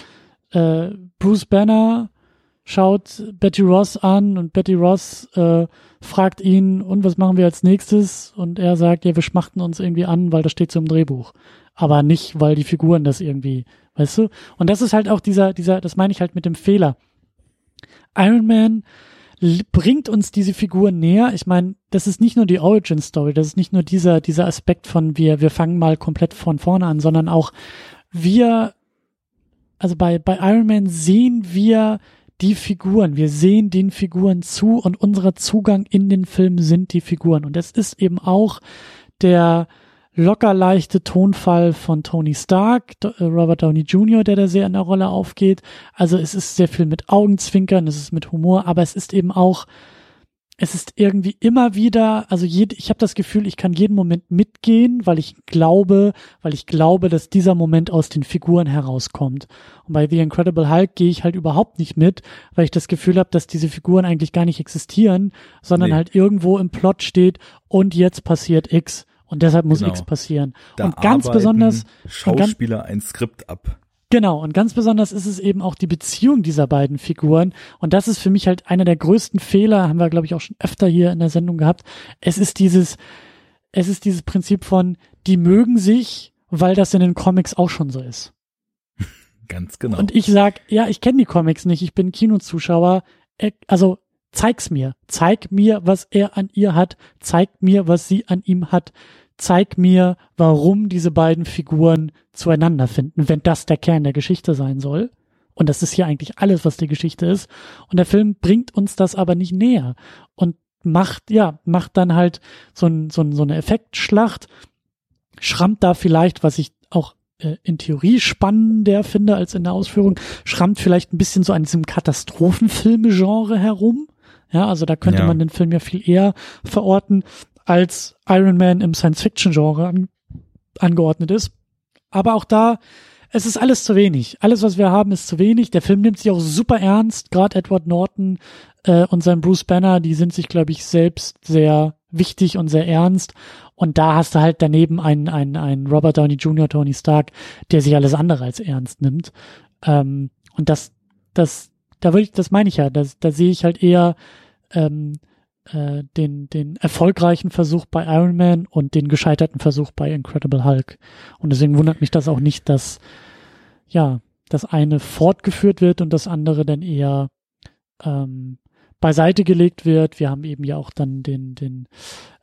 äh, Bruce Banner schaut Betty Ross an und Betty Ross äh, fragt ihn, und was machen wir als nächstes? Und er sagt, ja, wir schmachten uns irgendwie an, weil das steht so im Drehbuch. Aber nicht, weil die Figuren das irgendwie, weißt du? Und das ist halt auch dieser, dieser, das meine ich halt mit dem Fehler. Iron Man bringt uns diese Figur näher. Ich meine, das ist nicht nur die Origin Story, das ist nicht nur dieser, dieser Aspekt von wir, wir fangen mal komplett von vorne an, sondern auch wir, also bei, bei Iron Man sehen wir die Figuren, wir sehen den Figuren zu und unser Zugang in den Film sind die Figuren. Und es ist eben auch der, locker leichte Tonfall von Tony Stark, äh, Robert Downey Jr., der da sehr in der Rolle aufgeht. Also es ist sehr viel mit Augenzwinkern, es ist mit Humor, aber es ist eben auch, es ist irgendwie immer wieder, also jed, ich habe das Gefühl, ich kann jeden Moment mitgehen, weil ich glaube, weil ich glaube, dass dieser Moment aus den Figuren herauskommt. Und bei The Incredible Hulk gehe ich halt überhaupt nicht mit, weil ich das Gefühl habe, dass diese Figuren eigentlich gar nicht existieren, sondern nee. halt irgendwo im Plot steht und jetzt passiert X. Und deshalb muss genau. X passieren. Da und ganz besonders Schauspieler ein Skript ab. Genau, und ganz besonders ist es eben auch die Beziehung dieser beiden Figuren. Und das ist für mich halt einer der größten Fehler, haben wir, glaube ich, auch schon öfter hier in der Sendung gehabt. Es ist dieses, es ist dieses Prinzip von, die mögen sich, weil das in den Comics auch schon so ist. Ganz genau. Und ich sag, ja, ich kenne die Comics nicht, ich bin Kinozuschauer. Äh, also zeig's mir. Zeig mir, was er an ihr hat. Zeig mir, was sie an ihm hat zeig mir, warum diese beiden Figuren zueinander finden, wenn das der Kern der Geschichte sein soll. Und das ist hier eigentlich alles, was die Geschichte ist. Und der Film bringt uns das aber nicht näher und macht, ja, macht dann halt so, ein, so, ein, so eine Effektschlacht, schrammt da vielleicht, was ich auch äh, in Theorie spannender finde als in der Ausführung, schrammt vielleicht ein bisschen so an diesem Katastrophenfilme-Genre herum. Ja, also da könnte ja. man den Film ja viel eher verorten als Iron Man im Science-Fiction-Genre an, angeordnet ist. Aber auch da, es ist alles zu wenig. Alles, was wir haben, ist zu wenig. Der Film nimmt sich auch super ernst. Gerade Edward Norton äh, und sein Bruce Banner, die sind sich, glaube ich, selbst sehr wichtig und sehr ernst. Und da hast du halt daneben einen, einen, einen Robert Downey Jr., Tony Stark, der sich alles andere als ernst nimmt. Ähm, und das, das, da würde ich, das meine ich ja, da, da sehe ich halt eher ähm, äh, den, den erfolgreichen Versuch bei Iron Man und den gescheiterten Versuch bei Incredible Hulk. Und deswegen wundert mich das auch nicht, dass ja, das eine fortgeführt wird und das andere dann eher ähm, beiseite gelegt wird. Wir haben eben ja auch dann den, den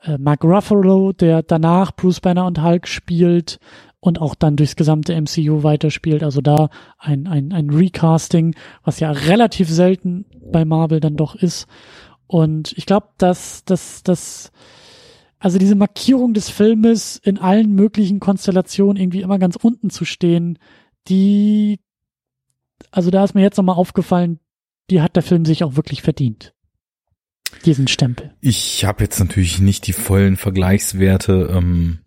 äh, Mark Ruffalo, der danach Bruce Banner und Hulk spielt und auch dann durchs gesamte MCU weiterspielt. Also da ein, ein, ein Recasting, was ja relativ selten bei Marvel dann doch ist. Und ich glaube, dass, dass, dass, also diese Markierung des Filmes in allen möglichen Konstellationen irgendwie immer ganz unten zu stehen, die, also da ist mir jetzt nochmal aufgefallen, die hat der Film sich auch wirklich verdient. Diesen Stempel. Ich habe jetzt natürlich nicht die vollen Vergleichswerte. Ähm,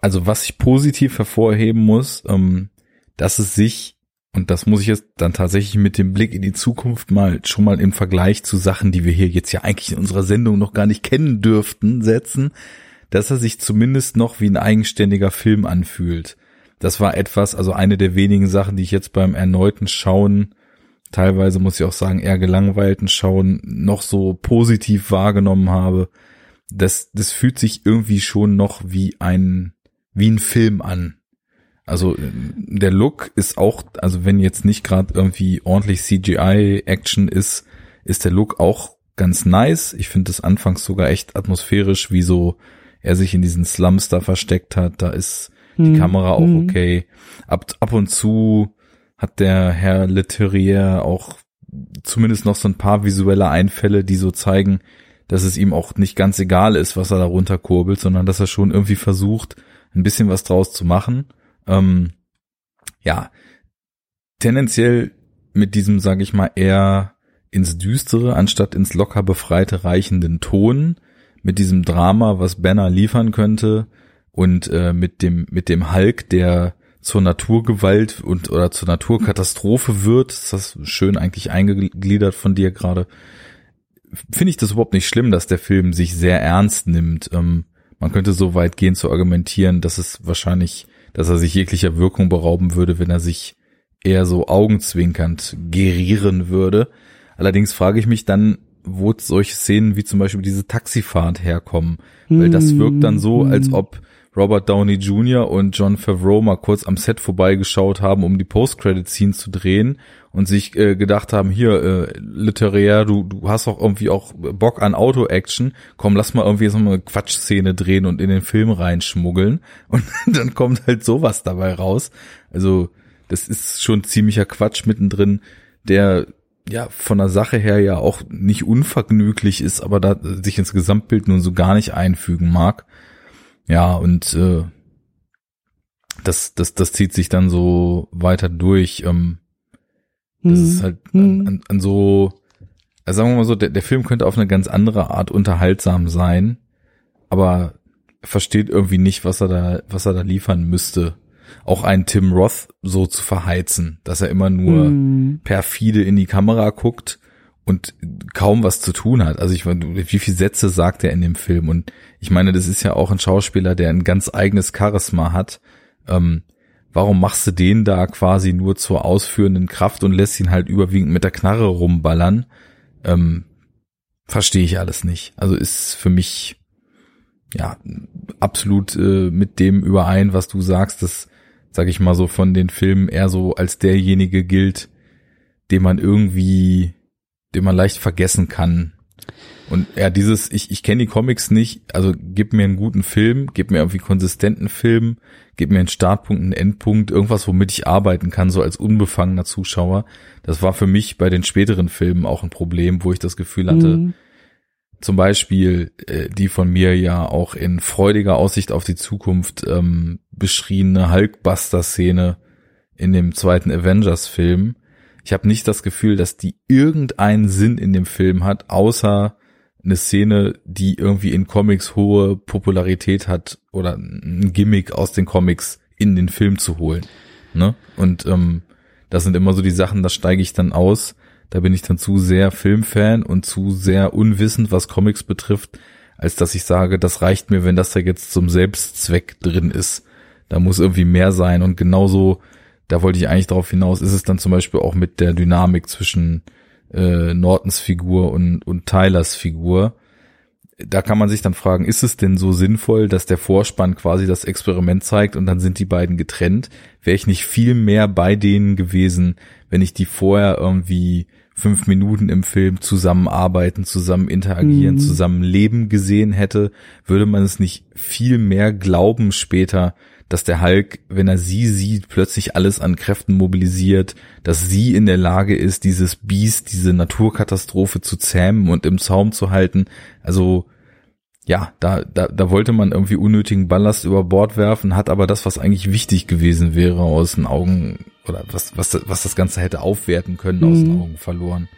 also was ich positiv hervorheben muss, ähm, dass es sich und das muss ich jetzt dann tatsächlich mit dem Blick in die Zukunft mal schon mal im Vergleich zu Sachen, die wir hier jetzt ja eigentlich in unserer Sendung noch gar nicht kennen dürften, setzen, dass er sich zumindest noch wie ein eigenständiger Film anfühlt. Das war etwas, also eine der wenigen Sachen, die ich jetzt beim erneuten Schauen, teilweise muss ich auch sagen, eher gelangweilten Schauen, noch so positiv wahrgenommen habe. Das, das fühlt sich irgendwie schon noch wie ein, wie ein Film an. Also der Look ist auch, also wenn jetzt nicht gerade irgendwie ordentlich CGI-Action ist, ist der Look auch ganz nice. Ich finde das anfangs sogar echt atmosphärisch, wie so er sich in diesen Slums da versteckt hat. Da ist die hm. Kamera auch hm. okay. Ab, ab und zu hat der Herr Leterrier auch zumindest noch so ein paar visuelle Einfälle, die so zeigen, dass es ihm auch nicht ganz egal ist, was er da runterkurbelt, sondern dass er schon irgendwie versucht, ein bisschen was draus zu machen. Ähm, ja, tendenziell mit diesem, sage ich mal, eher ins Düstere anstatt ins locker befreite reichenden Ton, mit diesem Drama, was Banner liefern könnte und äh, mit dem mit dem Hulk, der zur Naturgewalt und oder zur Naturkatastrophe wird, ist das schön eigentlich eingegliedert von dir gerade. Finde ich das überhaupt nicht schlimm, dass der Film sich sehr ernst nimmt. Ähm, man könnte so weit gehen zu argumentieren, dass es wahrscheinlich dass er sich jeglicher Wirkung berauben würde, wenn er sich eher so augenzwinkernd gerieren würde. Allerdings frage ich mich dann, wo solche Szenen wie zum Beispiel diese Taxifahrt herkommen. Weil das wirkt dann so, als mhm. ob Robert Downey Jr. und John Favreau mal kurz am Set vorbeigeschaut haben, um die Post-Credit-Scene zu drehen und sich äh, gedacht haben, hier, äh, literär, du, du hast auch irgendwie auch Bock an Auto-Action, komm, lass mal irgendwie so eine Quatschszene drehen und in den Film reinschmuggeln und dann kommt halt sowas dabei raus. Also das ist schon ziemlicher Quatsch mittendrin, der ja von der Sache her ja auch nicht unvergnüglich ist, aber da sich ins Gesamtbild nun so gar nicht einfügen mag. Ja, und äh, das, das, das zieht sich dann so weiter durch. Ähm, das ist halt an, an, an so, also sagen wir mal so, der, der Film könnte auf eine ganz andere Art unterhaltsam sein, aber versteht irgendwie nicht, was er da, was er da liefern müsste auch einen Tim Roth so zu verheizen, dass er immer nur mm. perfide in die Kamera guckt und kaum was zu tun hat. Also ich wie viele Sätze sagt er in dem Film? Und ich meine, das ist ja auch ein Schauspieler, der ein ganz eigenes Charisma hat. Ähm, warum machst du den da quasi nur zur ausführenden Kraft und lässt ihn halt überwiegend mit der Knarre rumballern? Ähm, verstehe ich alles nicht. Also ist für mich ja absolut äh, mit dem überein, was du sagst, dass sag ich mal so, von den Filmen eher so als derjenige gilt, den man irgendwie, den man leicht vergessen kann. Und ja, dieses, ich, ich kenne die Comics nicht, also gib mir einen guten Film, gib mir irgendwie konsistenten Film, gib mir einen Startpunkt, einen Endpunkt, irgendwas, womit ich arbeiten kann, so als unbefangener Zuschauer. Das war für mich bei den späteren Filmen auch ein Problem, wo ich das Gefühl hatte, mhm zum Beispiel äh, die von mir ja auch in freudiger Aussicht auf die Zukunft ähm, beschriebene Hulkbuster-Szene in dem zweiten Avengers-Film. Ich habe nicht das Gefühl, dass die irgendeinen Sinn in dem Film hat, außer eine Szene, die irgendwie in Comics hohe Popularität hat oder ein Gimmick aus den Comics in den Film zu holen. Ne? Und ähm, das sind immer so die Sachen, da steige ich dann aus da bin ich dann zu sehr Filmfan und zu sehr unwissend, was Comics betrifft, als dass ich sage, das reicht mir, wenn das da jetzt zum Selbstzweck drin ist. Da muss irgendwie mehr sein. Und genauso, da wollte ich eigentlich darauf hinaus, ist es dann zum Beispiel auch mit der Dynamik zwischen äh, Nortons Figur und, und Tylers Figur. Da kann man sich dann fragen, ist es denn so sinnvoll, dass der Vorspann quasi das Experiment zeigt und dann sind die beiden getrennt? Wäre ich nicht viel mehr bei denen gewesen, wenn ich die vorher irgendwie fünf Minuten im Film zusammenarbeiten, zusammen interagieren, mhm. zusammen leben gesehen hätte, würde man es nicht viel mehr glauben später, dass der Hulk, wenn er sie sieht, plötzlich alles an Kräften mobilisiert, dass sie in der Lage ist, dieses Biest, diese Naturkatastrophe zu zähmen und im Zaum zu halten. Also ja, da, da, da wollte man irgendwie unnötigen Ballast über Bord werfen, hat aber das, was eigentlich wichtig gewesen wäre, aus den Augen oder was, was, was das Ganze hätte aufwerten können, aus den mhm. Augen verloren.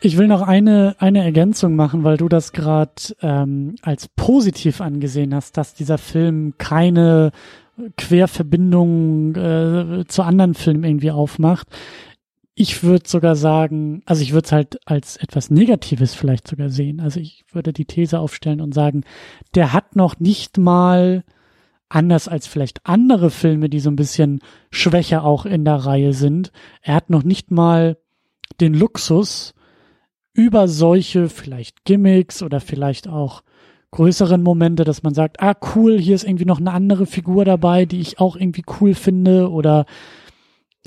Ich will noch eine, eine Ergänzung machen, weil du das gerade ähm, als positiv angesehen hast, dass dieser Film keine Querverbindung äh, zu anderen Filmen irgendwie aufmacht ich würde sogar sagen, also ich würde es halt als etwas Negatives vielleicht sogar sehen. Also ich würde die These aufstellen und sagen, der hat noch nicht mal anders als vielleicht andere Filme, die so ein bisschen schwächer auch in der Reihe sind. Er hat noch nicht mal den Luxus, über solche vielleicht Gimmicks oder vielleicht auch größeren Momente, dass man sagt, ah cool, hier ist irgendwie noch eine andere Figur dabei, die ich auch irgendwie cool finde oder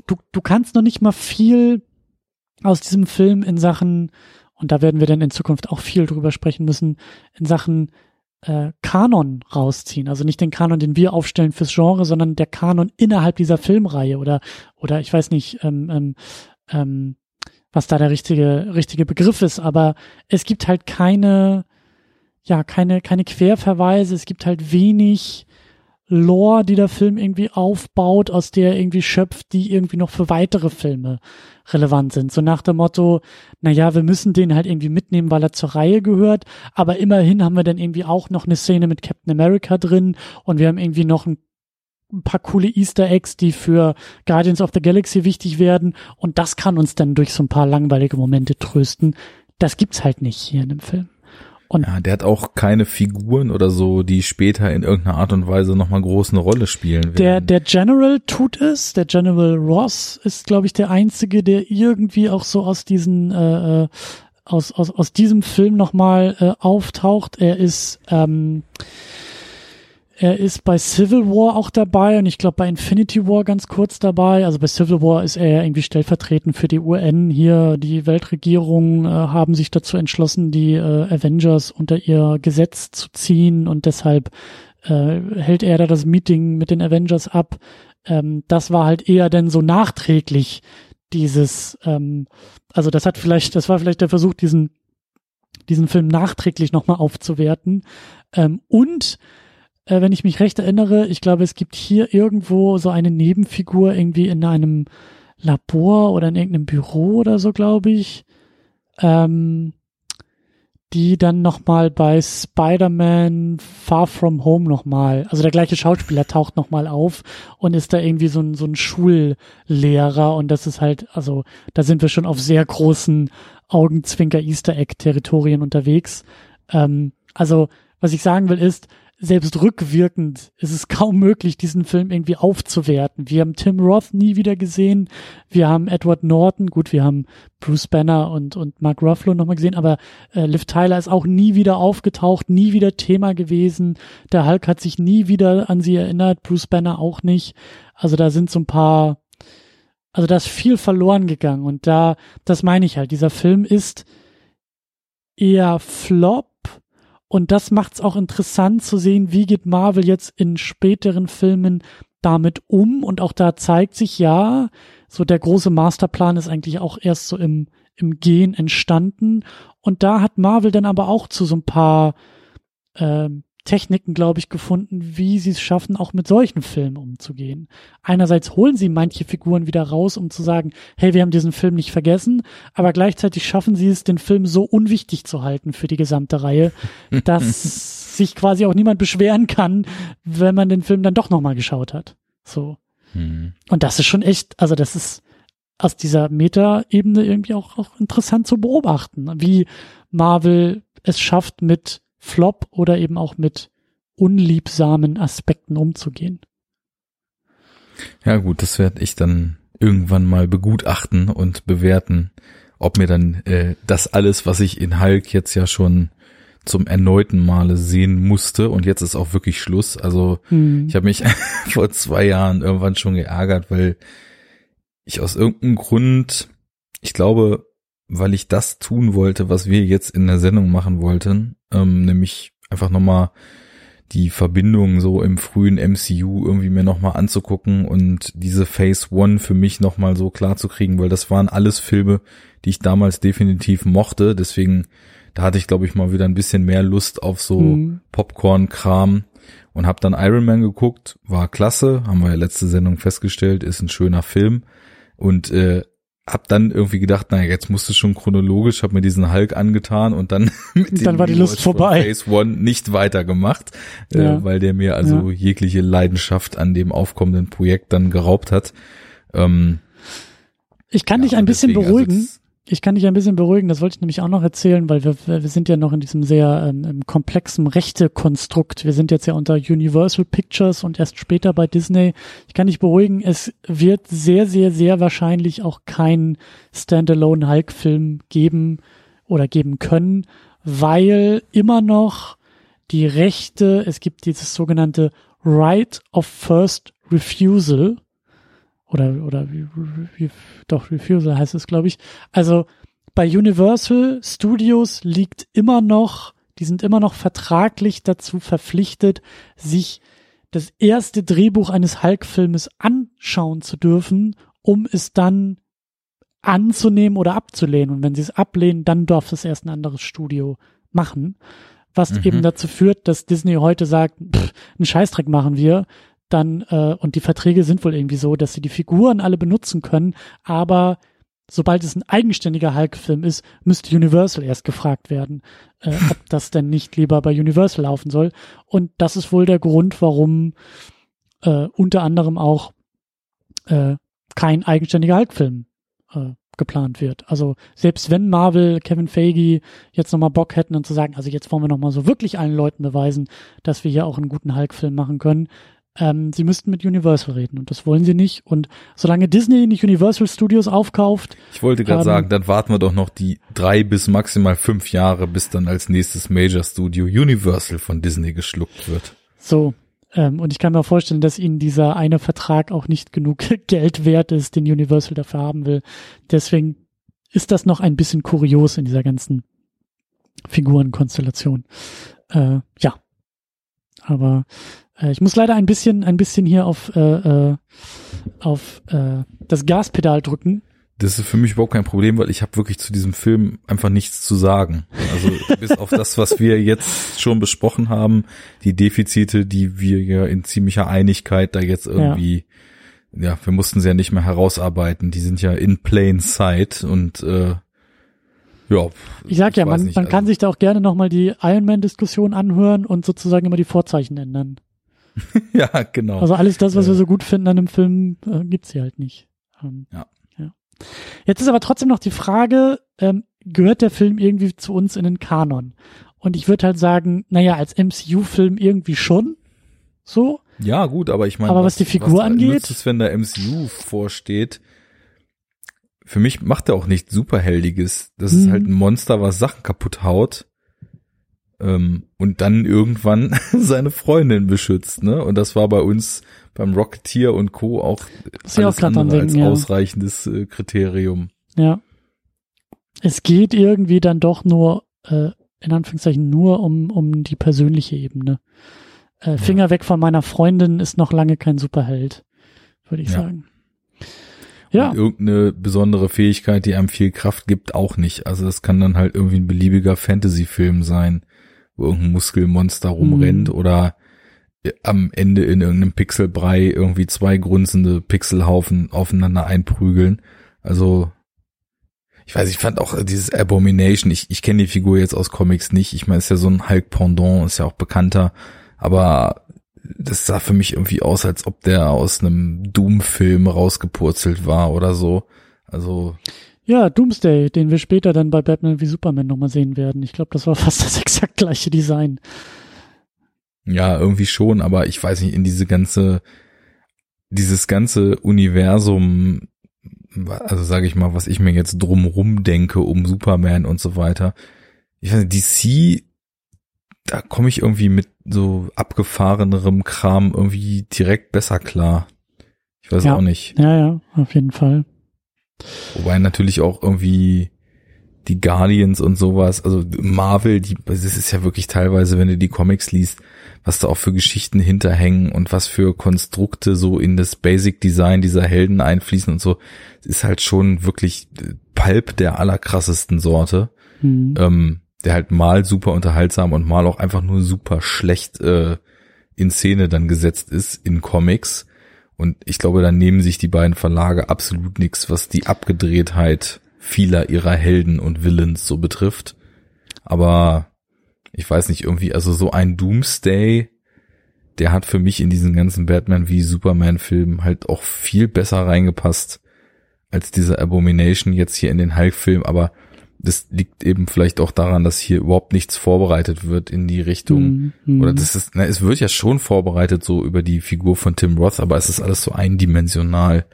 du, du kannst noch nicht mal viel aus diesem Film in Sachen, und da werden wir dann in Zukunft auch viel drüber sprechen müssen, in Sachen äh, Kanon rausziehen. Also nicht den Kanon, den wir aufstellen fürs Genre, sondern der Kanon innerhalb dieser Filmreihe oder, oder ich weiß nicht, ähm, ähm, ähm, was da der richtige, richtige Begriff ist, aber es gibt halt keine, ja, keine, keine Querverweise, es gibt halt wenig Lore, die der Film irgendwie aufbaut, aus der er irgendwie schöpft, die irgendwie noch für weitere Filme relevant sind. So nach dem Motto, na ja, wir müssen den halt irgendwie mitnehmen, weil er zur Reihe gehört, aber immerhin haben wir dann irgendwie auch noch eine Szene mit Captain America drin und wir haben irgendwie noch ein paar coole Easter Eggs, die für Guardians of the Galaxy wichtig werden und das kann uns dann durch so ein paar langweilige Momente trösten. Das gibt's halt nicht hier in dem Film. Und ja, der hat auch keine Figuren oder so, die später in irgendeiner Art und Weise nochmal groß eine Rolle spielen werden. Der, der General tut es. Der General Ross ist, glaube ich, der einzige, der irgendwie auch so aus diesen, äh, äh aus, aus, aus diesem Film nochmal äh, auftaucht. Er ist, ähm, Er ist bei Civil War auch dabei und ich glaube bei Infinity War ganz kurz dabei. Also bei Civil War ist er irgendwie stellvertretend für die UN. Hier die Weltregierung äh, haben sich dazu entschlossen, die äh, Avengers unter ihr Gesetz zu ziehen und deshalb äh, hält er da das Meeting mit den Avengers ab. Ähm, das war halt eher denn so nachträglich dieses, ähm, also das hat vielleicht, das war vielleicht der Versuch, diesen diesen Film nachträglich nochmal aufzuwerten. Ähm, und äh, wenn ich mich recht erinnere, ich glaube, es gibt hier irgendwo so eine Nebenfigur irgendwie in einem Labor oder in irgendeinem Büro oder so, glaube ich. Ähm, die dann nochmal bei Spider-Man Far From Home nochmal, also der gleiche Schauspieler taucht nochmal auf und ist da irgendwie so ein, so ein Schullehrer und das ist halt, also da sind wir schon auf sehr großen Augenzwinker Easter Egg Territorien unterwegs. Ähm, also was ich sagen will ist, selbst rückwirkend ist es kaum möglich, diesen Film irgendwie aufzuwerten. Wir haben Tim Roth nie wieder gesehen. Wir haben Edward Norton, gut, wir haben Bruce Banner und, und Mark Ruffalo nochmal gesehen, aber äh, Liv Tyler ist auch nie wieder aufgetaucht, nie wieder Thema gewesen. Der Hulk hat sich nie wieder an sie erinnert, Bruce Banner auch nicht. Also da sind so ein paar, also da ist viel verloren gegangen und da, das meine ich halt, dieser Film ist eher Flop und das macht es auch interessant zu sehen, wie geht Marvel jetzt in späteren Filmen damit um. Und auch da zeigt sich ja, so der große Masterplan ist eigentlich auch erst so im, im Gehen entstanden. Und da hat Marvel dann aber auch zu so ein paar äh, Techniken, glaube ich, gefunden, wie sie es schaffen, auch mit solchen Filmen umzugehen. Einerseits holen sie manche Figuren wieder raus, um zu sagen, hey, wir haben diesen Film nicht vergessen, aber gleichzeitig schaffen sie es, den Film so unwichtig zu halten für die gesamte Reihe, dass sich quasi auch niemand beschweren kann, wenn man den Film dann doch nochmal geschaut hat. So. Mhm. Und das ist schon echt, also das ist aus dieser Meta-Ebene irgendwie auch, auch interessant zu beobachten, wie Marvel es schafft, mit Flop oder eben auch mit unliebsamen Aspekten umzugehen. Ja gut, das werde ich dann irgendwann mal begutachten und bewerten, ob mir dann äh, das alles, was ich in Hulk jetzt ja schon zum erneuten Male sehen musste und jetzt ist auch wirklich Schluss. Also hm. ich habe mich vor zwei Jahren irgendwann schon geärgert, weil ich aus irgendeinem Grund, ich glaube, weil ich das tun wollte, was wir jetzt in der Sendung machen wollten, ähm, nämlich einfach nochmal die Verbindung so im frühen MCU irgendwie mir nochmal anzugucken und diese Phase One für mich nochmal so klar zu kriegen, weil das waren alles Filme, die ich damals definitiv mochte. Deswegen, da hatte ich, glaube ich, mal wieder ein bisschen mehr Lust auf so mhm. Popcorn-Kram und habe dann Iron Man geguckt, war klasse, haben wir ja letzte Sendung festgestellt, ist ein schöner Film. Und äh, hab dann irgendwie gedacht, naja, jetzt musst du schon chronologisch, hab mir diesen Hulk angetan und dann mit dann war die Lust vorbei. Phase One nicht weitergemacht, äh, ja. äh, weil der mir also ja. jegliche Leidenschaft an dem aufkommenden Projekt dann geraubt hat. Ähm, ich kann ja, dich ein bisschen also beruhigen. Ich kann dich ein bisschen beruhigen, das wollte ich nämlich auch noch erzählen, weil wir, wir sind ja noch in diesem sehr ähm, komplexen Rechte-Konstrukt. Wir sind jetzt ja unter Universal Pictures und erst später bei Disney. Ich kann dich beruhigen, es wird sehr, sehr, sehr wahrscheinlich auch kein Standalone Hulk-Film geben oder geben können, weil immer noch die Rechte, es gibt dieses sogenannte Right of First Refusal, oder, oder wie, doch, Refusal heißt es, glaube ich. Also bei Universal Studios liegt immer noch, die sind immer noch vertraglich dazu verpflichtet, sich das erste Drehbuch eines Hulk-Filmes anschauen zu dürfen, um es dann anzunehmen oder abzulehnen. Und wenn sie es ablehnen, dann darf es erst ein anderes Studio machen. Was mhm. eben dazu führt, dass Disney heute sagt, pff, einen Scheißdreck machen wir, dann, äh, und die Verträge sind wohl irgendwie so, dass sie die Figuren alle benutzen können, aber sobald es ein eigenständiger Hulk-Film ist, müsste Universal erst gefragt werden, äh, ob das denn nicht lieber bei Universal laufen soll. Und das ist wohl der Grund, warum äh, unter anderem auch äh, kein eigenständiger Hulk-Film äh, geplant wird. Also selbst wenn Marvel, Kevin Feige jetzt nochmal Bock hätten und zu sagen, also jetzt wollen wir nochmal so wirklich allen Leuten beweisen, dass wir hier auch einen guten Hulk-Film machen können, ähm, sie müssten mit Universal reden und das wollen sie nicht. Und solange Disney nicht Universal Studios aufkauft. Ich wollte gerade ähm, sagen, dann warten wir doch noch die drei bis maximal fünf Jahre, bis dann als nächstes Major Studio Universal von Disney geschluckt wird. So. Ähm, und ich kann mir vorstellen, dass ihnen dieser eine Vertrag auch nicht genug Geld wert ist, den Universal dafür haben will. Deswegen ist das noch ein bisschen kurios in dieser ganzen Figurenkonstellation. Äh, ja. Aber äh, ich muss leider ein bisschen, ein bisschen hier auf, äh, äh, auf äh, das Gaspedal drücken. Das ist für mich überhaupt kein Problem, weil ich habe wirklich zu diesem Film einfach nichts zu sagen. Also bis auf das, was wir jetzt schon besprochen haben, die Defizite, die wir ja in ziemlicher Einigkeit da jetzt irgendwie, ja, ja wir mussten sie ja nicht mehr herausarbeiten. Die sind ja in plain sight und äh, ja. Ich sag ja, man, nicht, man also kann sich da auch gerne nochmal die Iron Man-Diskussion anhören und sozusagen immer die Vorzeichen ändern. ja, genau. Also alles das, was wir so gut finden an dem Film, äh, gibt's hier halt nicht. Ähm, ja. ja. Jetzt ist aber trotzdem noch die Frage, ähm, gehört der Film irgendwie zu uns in den Kanon? Und ich würde halt sagen, naja, als MCU-Film irgendwie schon. So. Ja, gut, aber ich meine, aber was, was die Figur was angeht, ist, wenn der MCU vorsteht, für mich macht er auch nichts Superheldiges. Das hm. ist halt ein Monster, was Sachen kaputt haut ähm, und dann irgendwann seine Freundin beschützt. Ne? Und das war bei uns beim Rocketeer und Co. auch das alles auch andere denken, als ja. ausreichendes äh, Kriterium. Ja. Es geht irgendwie dann doch nur, äh, in Anführungszeichen, nur um, um die persönliche Ebene. Äh, Finger ja. weg von meiner Freundin ist noch lange kein Superheld, würde ich ja. sagen. Ja. Und irgendeine besondere Fähigkeit, die einem viel Kraft gibt, auch nicht. Also das kann dann halt irgendwie ein beliebiger Fantasy-Film sein wo irgendein Muskelmonster rumrennt mhm. oder am Ende in irgendeinem Pixelbrei irgendwie zwei grunzende Pixelhaufen aufeinander einprügeln. Also ich weiß, ich fand auch dieses Abomination, ich, ich kenne die Figur jetzt aus Comics nicht. Ich meine, ist ja so ein Hulk-Pendant, ist ja auch bekannter, aber das sah für mich irgendwie aus, als ob der aus einem Doom-Film rausgepurzelt war oder so. Also ja, Doomsday, den wir später dann bei Batman wie Superman nochmal sehen werden. Ich glaube, das war fast das exakt gleiche Design. Ja, irgendwie schon, aber ich weiß nicht, in diese ganze, dieses ganze Universum, also sage ich mal, was ich mir jetzt drumrum denke um Superman und so weiter. Ich weiß nicht, DC, da komme ich irgendwie mit so abgefahrenerem Kram irgendwie direkt besser klar. Ich weiß ja. auch nicht. Ja, ja, auf jeden Fall. Wobei natürlich auch irgendwie die Guardians und sowas, also Marvel, die, das ist ja wirklich teilweise, wenn du die Comics liest, was da auch für Geschichten hinterhängen und was für Konstrukte so in das Basic Design dieser Helden einfließen und so, ist halt schon wirklich Pulp der allerkrassesten Sorte, mhm. ähm, der halt mal super unterhaltsam und mal auch einfach nur super schlecht äh, in Szene dann gesetzt ist in Comics und ich glaube, da nehmen sich die beiden Verlage absolut nichts, was die Abgedrehtheit vieler ihrer Helden und Villains so betrifft. Aber ich weiß nicht, irgendwie, also so ein Doomsday, der hat für mich in diesen ganzen Batman wie Superman Filmen halt auch viel besser reingepasst als dieser Abomination jetzt hier in den Hulk Film, aber das liegt eben vielleicht auch daran, dass hier überhaupt nichts vorbereitet wird in die Richtung. Mhm. Oder das ist, na, es wird ja schon vorbereitet so über die Figur von Tim Roth, aber es ist alles so eindimensional,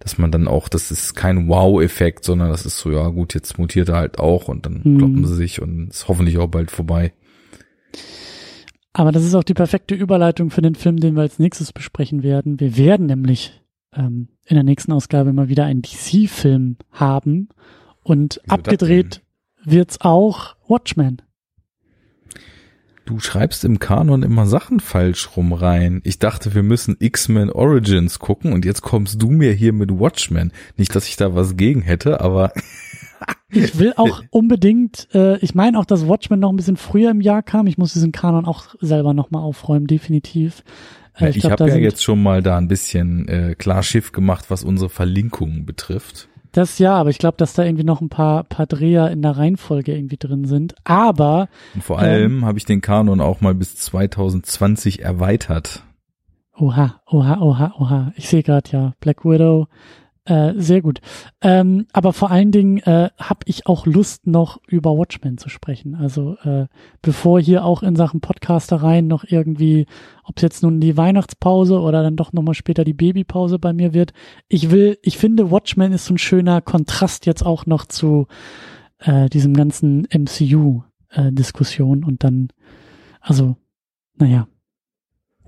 dass man dann auch, das ist kein Wow-Effekt, sondern das ist so, ja gut, jetzt mutiert er halt auch und dann mhm. kloppen sie sich und ist hoffentlich auch bald vorbei. Aber das ist auch die perfekte Überleitung für den Film, den wir als nächstes besprechen werden. Wir werden nämlich ähm, in der nächsten Ausgabe mal wieder einen DC-Film haben und Wieso abgedreht wird's auch Watchmen. Du schreibst im Kanon immer Sachen falsch rum rein. Ich dachte, wir müssen X-Men Origins gucken und jetzt kommst du mir hier mit Watchmen. Nicht, dass ich da was gegen hätte, aber ich will auch unbedingt, äh, ich meine auch, dass Watchmen noch ein bisschen früher im Jahr kam. Ich muss diesen Kanon auch selber nochmal aufräumen, definitiv. Äh, ich ich habe ja jetzt schon mal da ein bisschen äh, klar Schiff gemacht, was unsere Verlinkungen betrifft. Das ja, aber ich glaube, dass da irgendwie noch ein paar, paar Dreher in der Reihenfolge irgendwie drin sind. Aber Und vor allem ähm, habe ich den Kanon auch mal bis 2020 erweitert. Oha, oha, oha, oha. Ich sehe gerade ja Black Widow, äh, sehr gut. Ähm, aber vor allen Dingen äh, habe ich auch Lust, noch über Watchmen zu sprechen. Also äh, bevor hier auch in Sachen Podcastereien noch irgendwie, ob es jetzt nun die Weihnachtspause oder dann doch nochmal später die Babypause bei mir wird. Ich will, ich finde, Watchmen ist so ein schöner Kontrast jetzt auch noch zu äh, diesem ganzen MCU-Diskussion äh, und dann, also, naja,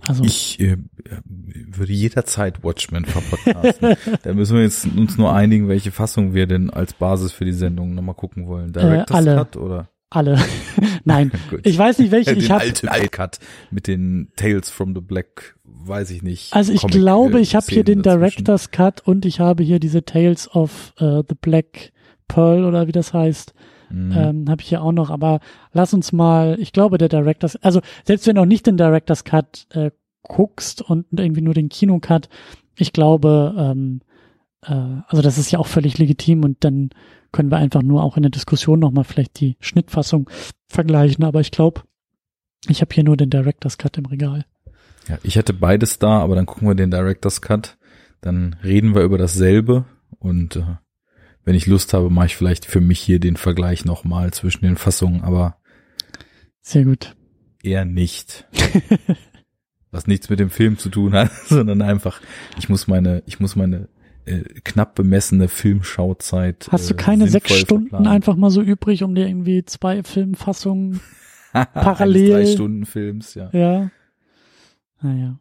Also Ich äh, würde jederzeit Watchmen verpodcasten. da müssen wir jetzt uns nur einigen, welche Fassung wir denn als Basis für die Sendung nochmal gucken wollen. Director's alle. Cut oder? alle. Nein, ich weiß nicht welche. den Ich habe alten Cut mit den Tales from the Black, weiß ich nicht. also ich Comic, glaube, äh, ich habe hier den dazwischen. Director's Cut und ich habe hier diese Tales of äh, the Black Pearl oder wie das heißt. Mhm. ähm, habe ich hier auch noch, aber lass uns mal, ich glaube, der Directors, also selbst wenn du auch nicht den Directors Cut äh, guckst und irgendwie nur den Kinocut, ich glaube, ähm, äh, also das ist ja auch völlig legitim und dann können wir einfach nur auch in der Diskussion nochmal vielleicht die Schnittfassung vergleichen, aber ich glaube, ich habe hier nur den Directors Cut im Regal. Ja, ich hätte beides da, aber dann gucken wir den Director's Cut. Dann reden wir über dasselbe und äh, wenn ich Lust habe, mache ich vielleicht für mich hier den Vergleich nochmal zwischen den Fassungen, aber Sehr gut. eher nicht. Was nichts mit dem Film zu tun hat, sondern einfach, ich muss meine, ich muss meine äh, knapp bemessene Filmschauzeit. Hast du äh, keine sechs sinnvoll Stunden verplanen. einfach mal so übrig, um dir irgendwie zwei Filmfassungen Eines parallel- drei Stunden Films, ja. Ja. Naja.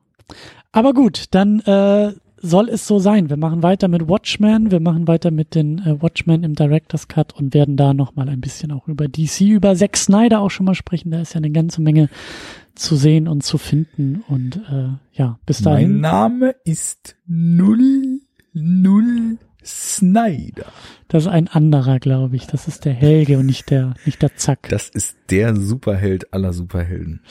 Aber gut, dann äh, soll es so sein. Wir machen weiter mit Watchmen, wir machen weiter mit den äh, Watchmen im Director's Cut und werden da nochmal ein bisschen auch über DC, über Zack Snyder auch schon mal sprechen. Da ist ja eine ganze Menge zu sehen und zu finden. Und äh, ja, bis Mein dahin. Name ist Null Null Snyder. Das ist ein anderer, glaube ich. Das ist der Helge und nicht der, nicht der Zack. Das ist der Superheld aller Superhelden.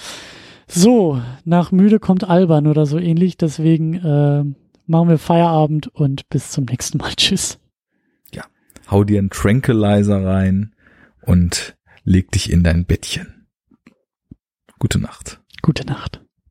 So, nach müde kommt albern oder so ähnlich. Deswegen äh, machen wir Feierabend und bis zum nächsten Mal. Tschüss. Hau dir einen Tranquilizer rein und leg dich in dein Bettchen. Gute Nacht. Gute Nacht.